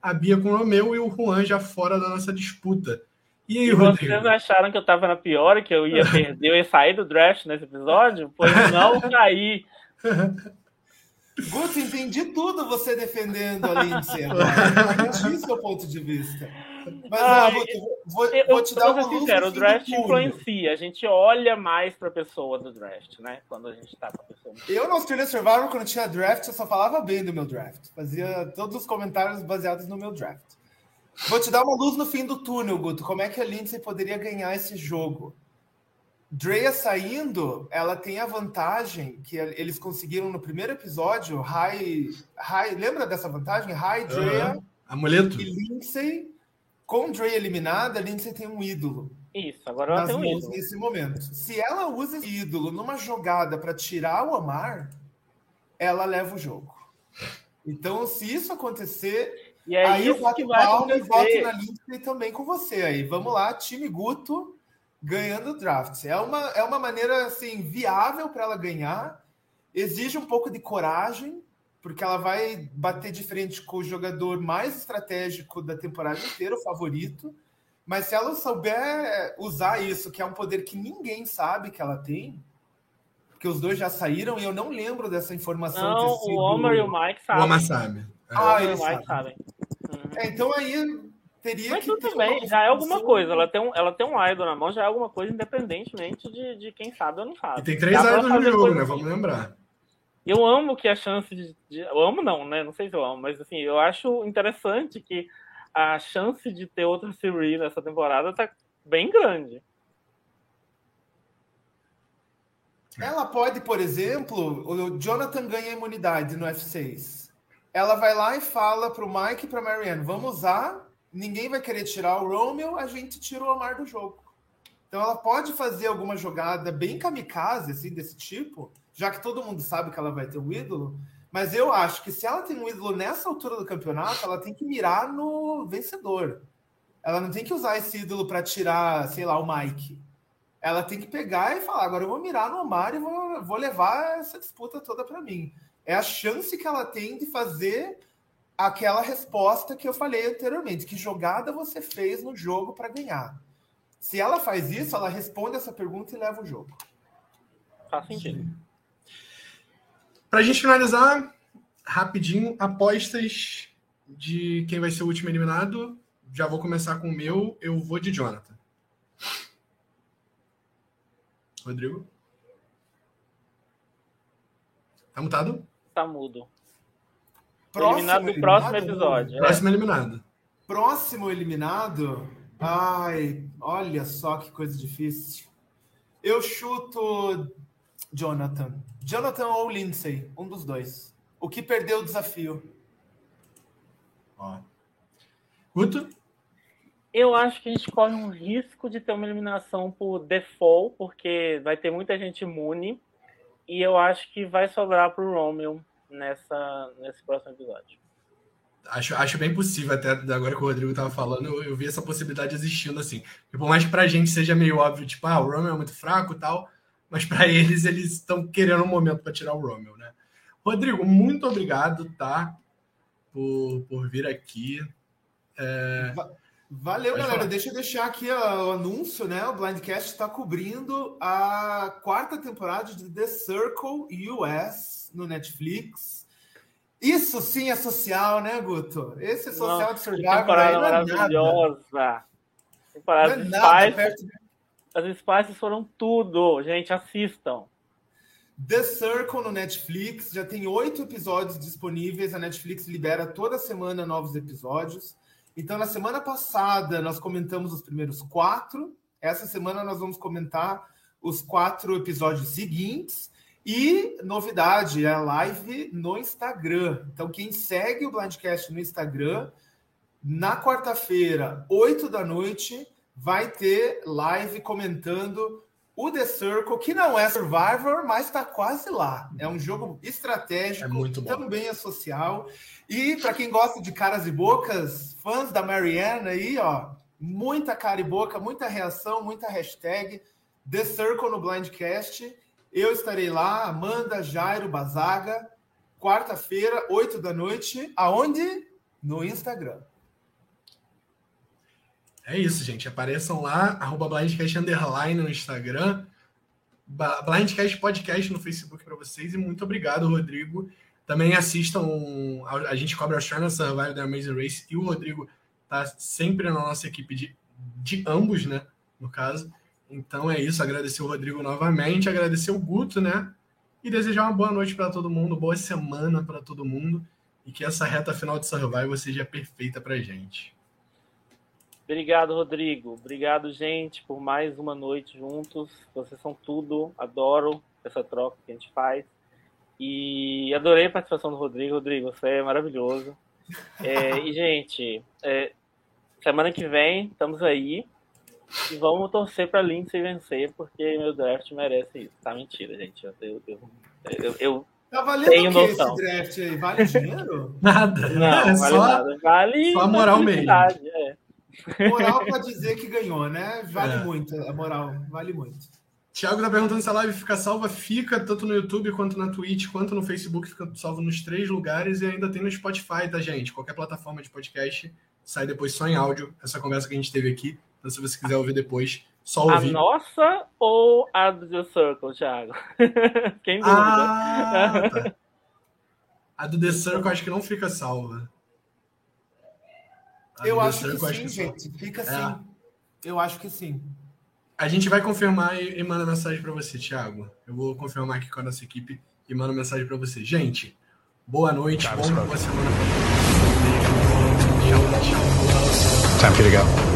a Bia com o Romeu e o Juan já fora da nossa disputa. E aí, e Rodrigo? vocês acharam que eu tava na pior, que eu ia perder, eu ia sair do draft nesse episódio? Pois não saí. Guto, entendi tudo você defendendo a Lindsay. Entendi seu ponto de vista. Mas, ah, Guto, vou, eu, vou te dar uma sincero, o draft influencia. A gente olha mais para a pessoa do draft, né? Quando a gente está com a pessoa. Eu, no Australia Survivor, quando tinha draft, eu só falava bem do meu draft. Fazia todos os comentários baseados no meu draft. Vou te dar uma luz no fim do túnel, Guto. Como é que a Lindsay poderia ganhar esse jogo? Drea saindo, ela tem a vantagem que eles conseguiram no primeiro episódio. High, High lembra dessa vantagem? High, Drea, uhum. Amuleto. e Lindsay. Com Drea eliminada, Lindsay tem um ídolo. Isso, agora ela tem um ídolo. Nesse momento. Se ela usa esse ídolo numa jogada para tirar o Amar, ela leva o jogo. Então, se isso acontecer, e é aí eu voto Paulo e voto na Lindsay também com você aí. Vamos lá, time Guto ganhando o draft. É uma, é uma maneira assim viável para ela ganhar. Exige um pouco de coragem, porque ela vai bater de frente com o jogador mais estratégico da temporada inteira, o favorito. Mas se ela souber usar isso, que é um poder que ninguém sabe que ela tem, porque os dois já saíram e eu não lembro dessa informação. Não, o Omar e o Mike sabem. O Omar sabe. Ah, eles sabem. sabem. Uhum. É, então aí teria Mas que. Mas tudo bem, já é alguma coisa. Ela tem, um, ela tem um idol na mão, já é alguma coisa, independentemente de, de quem sabe ou não sabe. E tem três idols no jogo, né? Vamos lembrar. Eu amo que a chance de, de, Eu amo, não, né? Não sei se eu amo, mas assim, eu acho interessante que a chance de ter outra Siri nessa temporada tá bem grande. Ela pode, por exemplo, o Jonathan ganha imunidade no F6. Ela vai lá e fala pro Mike e pra Marianne: vamos usar ninguém vai querer tirar o Romeo, a gente tira o Omar do jogo. Então ela pode fazer alguma jogada bem kamikaze, assim, desse tipo, já que todo mundo sabe que ela vai ter um ídolo, mas eu acho que se ela tem um ídolo nessa altura do campeonato, ela tem que mirar no vencedor. Ela não tem que usar esse ídolo para tirar, sei lá, o Mike. Ela tem que pegar e falar: agora eu vou mirar no Omar e vou, vou levar essa disputa toda para mim. É a chance que ela tem de fazer aquela resposta que eu falei anteriormente: que jogada você fez no jogo para ganhar? Se ela faz isso, ela responde essa pergunta e leva o jogo. Faz sentido. Para a gente finalizar, rapidinho, apostas de quem vai ser o último eliminado. Já vou começar com o meu. Eu vou de Jonathan. Rodrigo? Tá mutado? Tá mudo. Próximo eliminado do próximo episódio. é. Próximo eliminado. Próximo eliminado. Ai, olha só que coisa difícil. Eu chuto Jonathan. Jonathan ou Lindsay, um dos dois. O que perdeu o desafio? Ó. Guto? Eu acho que a gente corre um risco de ter uma eliminação por default, porque vai ter muita gente imune. E eu acho que vai sobrar pro Romeo nessa, nesse próximo episódio. Acho, acho bem possível, até agora que o Rodrigo tava falando, eu, eu vi essa possibilidade existindo, assim. E por mais que pra gente seja meio óbvio, tipo, ah, o Romeo é muito fraco e tal, mas para eles, eles estão querendo um momento para tirar o Romeo, né? Rodrigo, muito obrigado, tá? Por, por vir aqui. É... Valeu, Pode galera. falar. Deixa eu deixar aqui ó, o anúncio, né? O Blindcast está cobrindo a quarta temporada de The Circle US no Netflix. Isso sim é social, né, Guto? Esse é social Nossa, de Survivor aí temporada não é nada. maravilhosa. Não Temporada é nada pais, perto as Spices foram tudo. Gente, assistam. The Circle no Netflix, já tem oito episódios disponíveis. A Netflix libera toda semana novos episódios. Então, na semana passada, nós comentamos os primeiros quatro. Essa semana, nós vamos comentar os quatro episódios seguintes. E novidade, é a live no Instagram. Então, quem segue o Blindcast no Instagram, na quarta-feira, 8 da noite, vai ter live comentando o The Circle, que não é Survivor, mas está quase lá. É um jogo estratégico, É muito bom. também é social. E para quem gosta de caras e bocas, fãs da Marianne aí, ó, muita cara e boca, muita reação, muita hashtag. The Circle no Blindcast. Eu estarei lá, Amanda, Jairo, Bazaga, quarta-feira, 8 da noite. Aonde? No Instagram. É isso, gente. Apareçam lá, arroba Blindcast Underline no Instagram, Blindcast Podcast no Facebook para vocês. E muito obrigado, Rodrigo. Também assistam. A a gente cobra Australian Survival da Amazing Race e o Rodrigo tá sempre na nossa equipe de, de ambos, né? No caso. Então é isso. Agradecer o Rodrigo novamente, agradecer o Guto, né? E desejar uma boa noite para todo mundo, boa semana para todo mundo. E que essa reta final de Survival seja perfeita pra gente. Obrigado, Rodrigo. Obrigado, gente, por mais uma noite juntos. Vocês são tudo. Adoro essa troca que a gente faz. E adorei a participação do Rodrigo. Rodrigo, você é maravilhoso. É, e, gente, é, semana que vem estamos aí. E vamos torcer para Lindsay vencer, porque meu draft merece isso. Tá mentira, gente. Eu, eu, eu, eu- eu- Tá valendo Tenho o que noção. esse draft aí? Vale dinheiro? Nada. não, é vale só nada. Vale só a moral mesmo. tranquilidade, É. Moral pra dizer que ganhou, né? Vale É. muito, a moral, vale muito. Tiago tá perguntando se a live fica salva. Fica tanto no YouTube, quanto na Twitch, quanto no Facebook. Fica salvo nos três lugares e ainda tem no Spotify, tá, gente? Qualquer plataforma de podcast sai depois só em áudio. Essa conversa que a gente teve aqui. Então, se você quiser ouvir depois, só A ouvir. nossa ou a do The Circle, Thiago? Quem dúvida? Ah, tá. A do The Circle acho que não fica salva. Eu acho que sim, gente. Fica É. assim. Eu acho que sim. A gente vai confirmar e, e manda mensagem para você, Thiago. Eu vou confirmar aqui com a nossa equipe e mando mensagem para você. Gente, boa noite, bom, boa semana todos. Beijo. Tchau, tchau. Time for you to go.